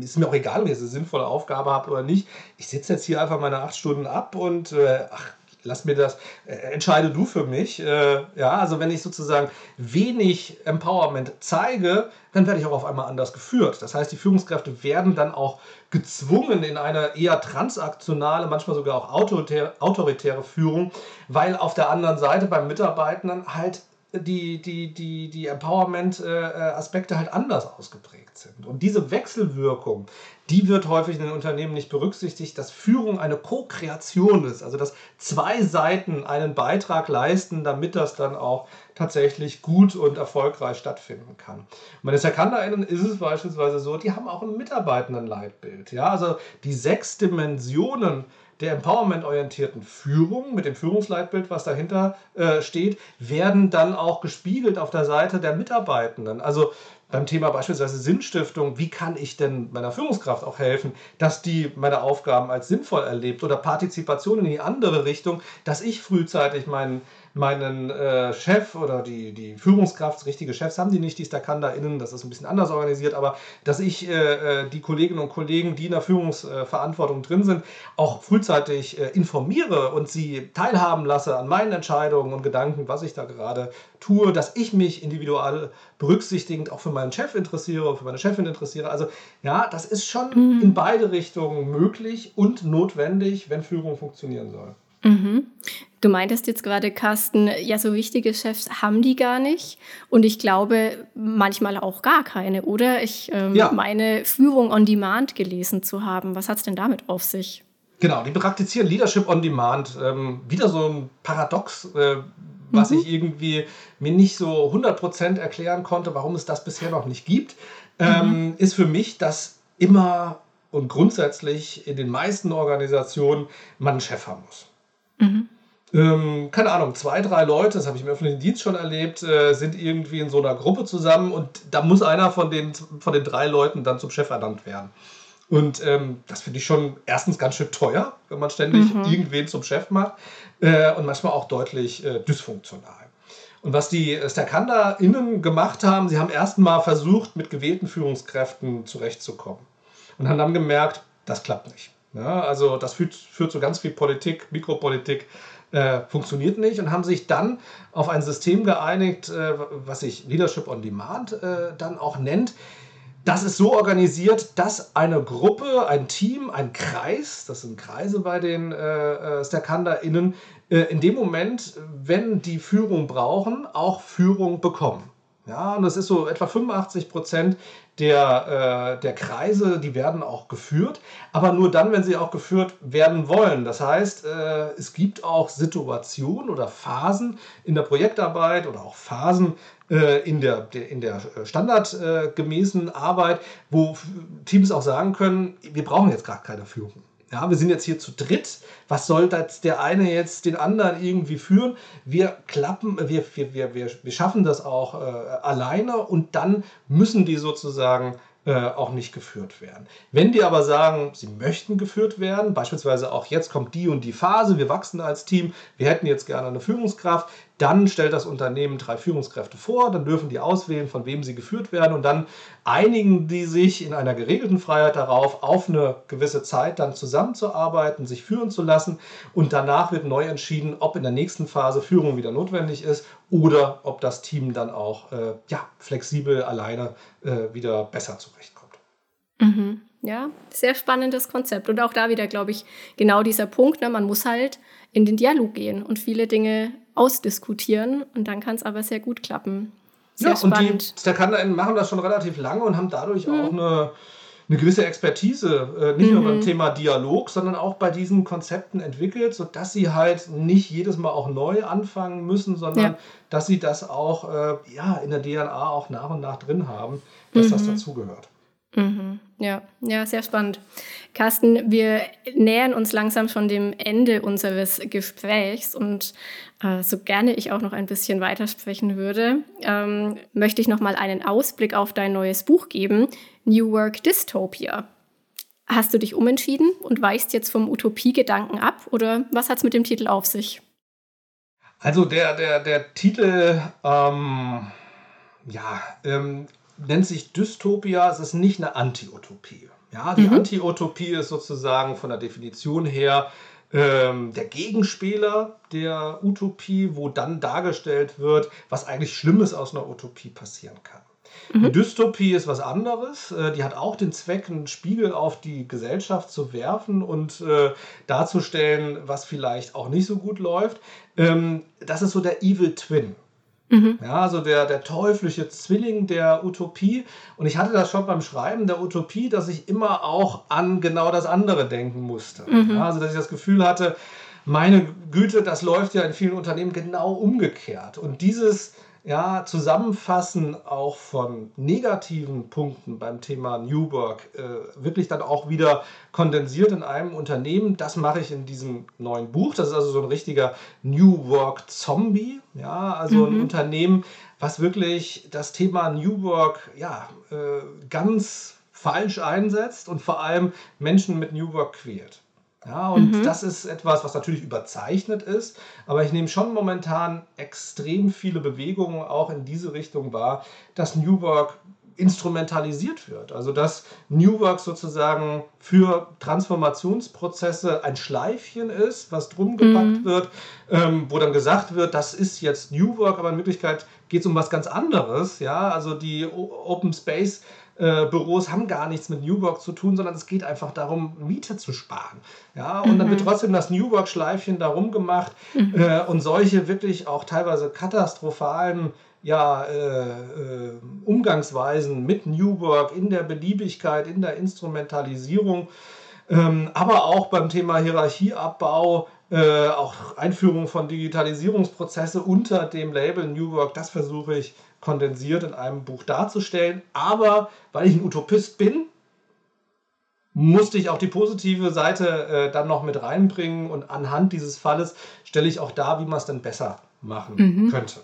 Speaker 2: ist mir auch egal, ob ich eine sinnvolle Aufgabe habe oder nicht. Ich sitze jetzt hier einfach meine acht Stunden ab und äh, ach, lass mir das, äh, entscheide du für mich. Äh, ja, also wenn ich sozusagen wenig Empowerment zeige, dann werde ich auch auf einmal anders geführt. Das heißt, die Führungskräfte werden dann auch gezwungen in eine eher transaktionale, manchmal sogar auch autoritäre, autoritäre Führung, weil auf der anderen Seite beim Mitarbeitenden halt die, die, die, die Empowerment-Aspekte halt anders ausgeprägt sind. Und diese Wechselwirkung, die wird häufig in den Unternehmen nicht berücksichtigt, dass Führung eine Co-Kreation ist, also dass zwei Seiten einen Beitrag leisten, damit das dann auch tatsächlich gut und erfolgreich stattfinden kann. Und bei den SerkanderInnen ist es beispielsweise so, die haben auch ein Mitarbeitendenleitbild. Ja? Also die sechs Dimensionen der empowerment-orientierten Führung mit dem Führungsleitbild, was dahinter äh, steht, werden dann auch gespiegelt auf der Seite der Mitarbeitenden. Also beim Thema beispielsweise Sinnstiftung, wie kann ich denn meiner Führungskraft auch helfen, dass die meine Aufgaben als sinnvoll erlebt oder Partizipation in die andere Richtung, dass ich frühzeitig meinen meinen äh, Chef oder die, die Führungskraft, richtige Chefs haben die nicht, die StakandaInnen, das ist ein bisschen anders organisiert, aber dass ich äh, äh, die Kolleginnen und Kollegen, die in der Führungsverantwortung drin sind, auch frühzeitig äh, informiere und sie teilhaben lasse an meinen Entscheidungen und Gedanken, was ich da gerade tue, dass ich mich individual berücksichtigend auch für meinen Chef interessiere, für meine Chefin interessiere. Also ja, das ist schon mhm. in beide Richtungen möglich und notwendig, wenn Führung funktionieren soll.
Speaker 1: Mhm. Du meintest jetzt gerade, Carsten, ja, so wichtige Chefs haben die gar nicht. Und ich glaube, manchmal auch gar keine, oder? Ich ähm, ja. meine, Führung on Demand gelesen zu haben. Was hat es denn damit auf sich?
Speaker 2: Genau, die praktizieren Leadership on Demand. Ähm, wieder so ein Paradox, äh, was mhm. ich irgendwie mir nicht so 100% erklären konnte, warum es das bisher noch nicht gibt, ähm, mhm. ist für mich, dass immer und grundsätzlich in den meisten Organisationen man einen Chef haben muss. Mhm. Ähm, keine Ahnung, zwei, drei Leute, das habe ich im öffentlichen Dienst schon erlebt, äh, sind irgendwie in so einer Gruppe zusammen und da muss einer von den, von den drei Leuten dann zum Chef ernannt werden. Und ähm, das finde ich schon erstens ganz schön teuer, wenn man ständig mhm. irgendwen zum Chef macht äh, und manchmal auch deutlich äh, dysfunktional. Und was die StakandaInnen gemacht haben, sie haben erstmal versucht, mit gewählten Führungskräften zurechtzukommen und haben dann gemerkt, das klappt nicht. Ja, also das führt, führt zu ganz viel Politik, Mikropolitik, äh, funktioniert nicht und haben sich dann auf ein System geeinigt, äh, was sich Leadership on Demand äh, dann auch nennt. Das ist so organisiert, dass eine Gruppe, ein Team, ein Kreis, das sind Kreise bei den äh, äh StakanderInnen, äh, in dem Moment, wenn die Führung brauchen, auch Führung bekommen. Ja, und das ist so etwa 85 Prozent der, äh, der Kreise, die werden auch geführt, aber nur dann, wenn sie auch geführt werden wollen. Das heißt, äh, es gibt auch Situationen oder Phasen in der Projektarbeit oder auch Phasen äh, in der, in der standardgemäßen Arbeit, wo Teams auch sagen können, wir brauchen jetzt gar keine Führung. Ja, wir sind jetzt hier zu dritt. Was soll das der eine jetzt den anderen irgendwie führen? Wir klappen, wir, wir, wir, wir, wir schaffen das auch äh, alleine und dann müssen die sozusagen äh, auch nicht geführt werden. Wenn die aber sagen, sie möchten geführt werden, beispielsweise auch jetzt kommt die und die Phase, wir wachsen als Team, wir hätten jetzt gerne eine Führungskraft, dann stellt das Unternehmen drei Führungskräfte vor, dann dürfen die auswählen, von wem sie geführt werden und dann einigen die sich in einer geregelten Freiheit darauf, auf eine gewisse Zeit dann zusammenzuarbeiten, sich führen zu lassen und danach wird neu entschieden, ob in der nächsten Phase Führung wieder notwendig ist oder ob das Team dann auch äh, ja, flexibel alleine äh, wieder besser zurechtkommt.
Speaker 1: Mhm. Ja, sehr spannendes Konzept. Und auch da wieder, glaube ich, genau dieser Punkt, ne, man muss halt in den Dialog gehen und viele Dinge ausdiskutieren und dann kann es aber sehr gut klappen.
Speaker 2: Sehr ja, spannend. und die StackhandlerInnen machen das schon relativ lange und haben dadurch mhm. auch eine, eine gewisse Expertise, äh, nicht mhm. nur beim mhm. Thema Dialog, sondern auch bei diesen Konzepten entwickelt, sodass sie halt nicht jedes Mal auch neu anfangen müssen, sondern ja. dass sie das auch äh, ja, in der DNA auch nach und nach drin haben, dass mhm. das dazugehört.
Speaker 1: Mhm. Ja, ja, sehr spannend. Carsten, wir nähern uns langsam schon dem Ende unseres Gesprächs und äh, so gerne ich auch noch ein bisschen weitersprechen würde, ähm, möchte ich noch mal einen Ausblick auf dein neues Buch geben, New Work Dystopia. Hast du dich umentschieden und weichst jetzt vom Utopiegedanken ab oder was hat es mit dem Titel auf sich?
Speaker 2: Also der, der, der Titel, ähm, ja, ähm, nennt sich Dystopia, es ist nicht eine Anti-Utopie. Ja, die mhm. Anti-Utopie ist sozusagen von der Definition her ähm, der Gegenspieler der Utopie, wo dann dargestellt wird, was eigentlich Schlimmes aus einer Utopie passieren kann. Mhm. Die Dystopie ist was anderes. Äh, die hat auch den Zweck, einen Spiegel auf die Gesellschaft zu werfen und äh, darzustellen, was vielleicht auch nicht so gut läuft. Ähm, das ist so der Evil Twin. Mhm. Ja, also der, der teuflische Zwilling der Utopie. Und ich hatte das schon beim Schreiben der Utopie, dass ich immer auch an genau das andere denken musste. Mhm. Ja, also dass ich das Gefühl hatte, meine Güte, das läuft ja in vielen Unternehmen genau umgekehrt. Und dieses ja, Zusammenfassen auch von negativen Punkten beim Thema New Work äh, wirklich dann auch wieder kondensiert in einem Unternehmen. Das mache ich in diesem neuen Buch. Das ist also so ein richtiger New Work Zombie. Ja, also mhm. ein Unternehmen, was wirklich das Thema New Work ja, äh, ganz falsch einsetzt und vor allem Menschen mit New Work quält. Ja, und mhm. das ist etwas, was natürlich überzeichnet ist, aber ich nehme schon momentan extrem viele Bewegungen auch in diese Richtung wahr, dass New Work instrumentalisiert wird. Also dass New Work sozusagen für Transformationsprozesse ein Schleifchen ist, was drum gepackt mhm. wird, ähm, wo dann gesagt wird, das ist jetzt New Work, aber in Wirklichkeit geht es um was ganz anderes. Ja, also die Open Space äh, Büros haben gar nichts mit New Work zu tun, sondern es geht einfach darum, Miete zu sparen. Ja, und mhm. dann wird mhm. trotzdem das New Work-Schleifchen darum gemacht mhm. äh, und solche wirklich auch teilweise katastrophalen ja, äh, äh, Umgangsweisen mit New Work in der Beliebigkeit, in der Instrumentalisierung, ähm, aber auch beim Thema Hierarchieabbau, äh, auch Einführung von Digitalisierungsprozesse unter dem Label New Work, das versuche ich kondensiert in einem Buch darzustellen. Aber weil ich ein Utopist bin, musste ich auch die positive Seite äh, dann noch mit reinbringen und anhand dieses Falles stelle ich auch dar, wie man es dann besser machen mhm. könnte.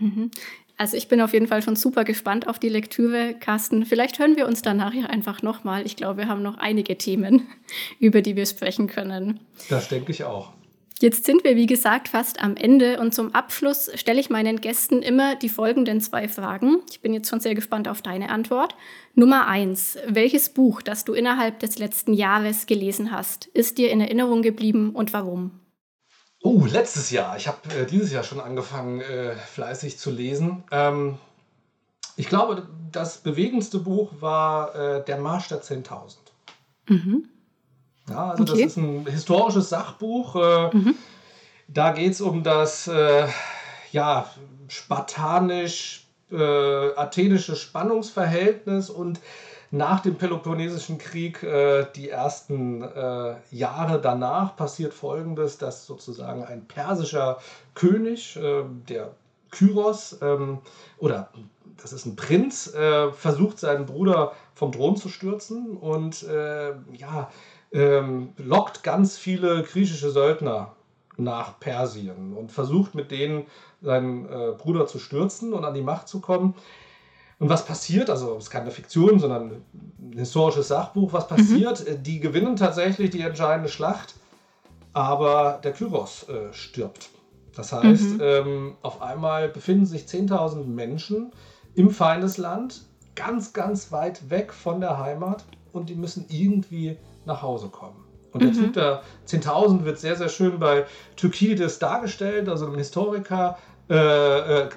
Speaker 1: Mhm. Also ich bin auf jeden Fall schon super gespannt auf die Lektüre, Carsten. Vielleicht hören wir uns dann nachher einfach nochmal. Ich glaube, wir haben noch einige Themen, *laughs* über die wir sprechen können.
Speaker 2: Das denke ich auch.
Speaker 1: Jetzt sind wir, wie gesagt, fast am Ende und zum Abschluss stelle ich meinen Gästen immer die folgenden zwei Fragen. Ich bin jetzt schon sehr gespannt auf deine Antwort. Nummer eins. Welches Buch, das du innerhalb des letzten Jahres gelesen hast, ist dir in Erinnerung geblieben und warum?
Speaker 2: Oh, letztes Jahr. Ich habe äh, dieses Jahr schon angefangen, äh, fleißig zu lesen. Ähm, ich glaube, das bewegendste Buch war äh, Der Marsch der 10.000. Mhm. Ja, also okay. das ist ein historisches Sachbuch. Äh, mhm. Da geht es um das äh, ja, spartanisch-athenische äh, Spannungsverhältnis und nach dem Peloponnesischen Krieg, äh, die ersten äh, Jahre danach, passiert Folgendes, dass sozusagen ein persischer König, äh, der Kyros, ähm, oder das ist ein Prinz, versucht seinen Bruder vom Thron zu stürzen und ja, ähm, lockt ganz viele griechische Söldner nach Persien und versucht mit denen seinen äh, Bruder zu stürzen und an die Macht zu kommen. Und was passiert, also es ist keine Fiktion, sondern ein historisches Sachbuch, was passiert? Mhm. Die gewinnen tatsächlich die entscheidende Schlacht, aber der Kyros äh, stirbt. Das heißt, mhm. ähm, auf einmal befinden sich 10.000 Menschen im Feindesland, ganz, ganz weit weg von der Heimat und die müssen irgendwie nach Hause kommen. Und der mhm. Typ der 10.000 wird sehr, sehr schön bei Thukydides dargestellt, also einem Historiker äh, äh,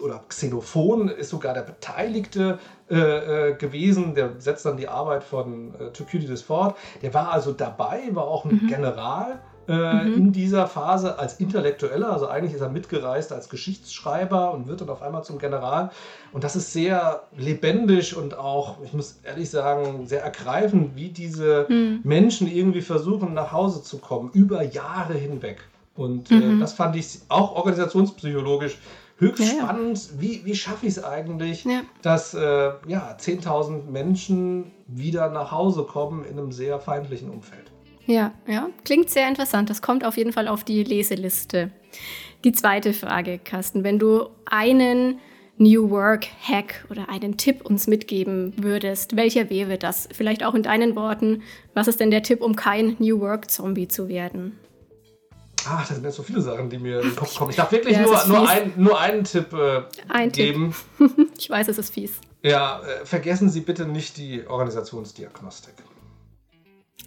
Speaker 2: oder Xenophon ist sogar der Beteiligte äh, äh, gewesen, der setzt dann die Arbeit von äh, Thukydides fort. Der war also dabei, war auch ein mhm. General äh, mhm. in dieser Phase als Intellektueller. Also eigentlich ist er mitgereist als Geschichtsschreiber und wird dann auf einmal zum General. Und das ist sehr lebendig und auch, ich muss ehrlich sagen, sehr ergreifend, wie diese mhm. Menschen irgendwie versuchen, nach Hause zu kommen, über Jahre hinweg. Und äh, mhm. äh, das fand ich auch organisationspsychologisch höchst ja, spannend. Ja. Wie, wie schaffe ich es eigentlich, ja. dass äh, ja, 10.000 Menschen wieder nach Hause kommen in einem sehr feindlichen Umfeld?
Speaker 1: Ja, ja, klingt sehr interessant. Das kommt auf jeden Fall auf die Leseliste. Die zweite Frage, Carsten, wenn du einen New Work Hack oder einen Tipp uns mitgeben würdest, welcher wäre das? Vielleicht auch in deinen Worten. Was ist denn der Tipp, um kein New Work Zombie zu werden?
Speaker 2: Ach, das sind jetzt so viele Sachen, die mir in den Kopf kommen. Ich darf wirklich ja, nur, nur, ein, nur einen Tipp äh, ein geben.
Speaker 1: Tipp. *laughs* ich weiß, es ist fies.
Speaker 2: Ja, äh, vergessen Sie bitte nicht die Organisationsdiagnostik.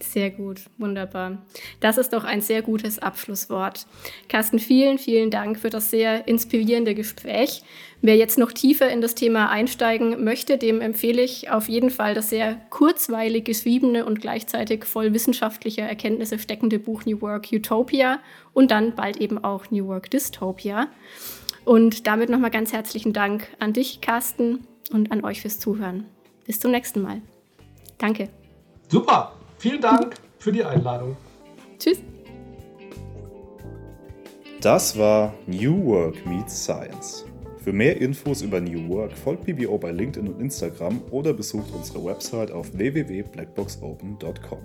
Speaker 1: Sehr gut, wunderbar. Das ist doch ein sehr gutes Abschlusswort. Carsten, vielen, vielen Dank für das sehr inspirierende Gespräch. Wer jetzt noch tiefer in das Thema einsteigen möchte, dem empfehle ich auf jeden Fall das sehr kurzweilig geschriebene und gleichzeitig voll wissenschaftlicher Erkenntnisse steckende Buch New Work Utopia und dann bald eben auch New Work Dystopia. Und damit nochmal ganz herzlichen Dank an dich, Carsten, und an euch fürs Zuhören. Bis zum nächsten Mal. Danke.
Speaker 2: Super. Vielen Dank für die Einladung.
Speaker 1: Tschüss.
Speaker 3: Das war New Work Meets Science. Für mehr Infos über New Work folgt BBO bei LinkedIn und Instagram oder besucht unsere Website auf www.blackboxopen.com.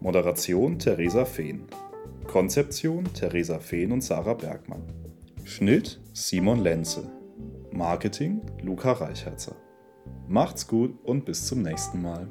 Speaker 3: Moderation Theresa Fehn. Konzeption Theresa Fehn und Sarah Bergmann. Schnitt Simon Lenze. Marketing Luca Reichherzer. Macht's gut und bis zum nächsten Mal.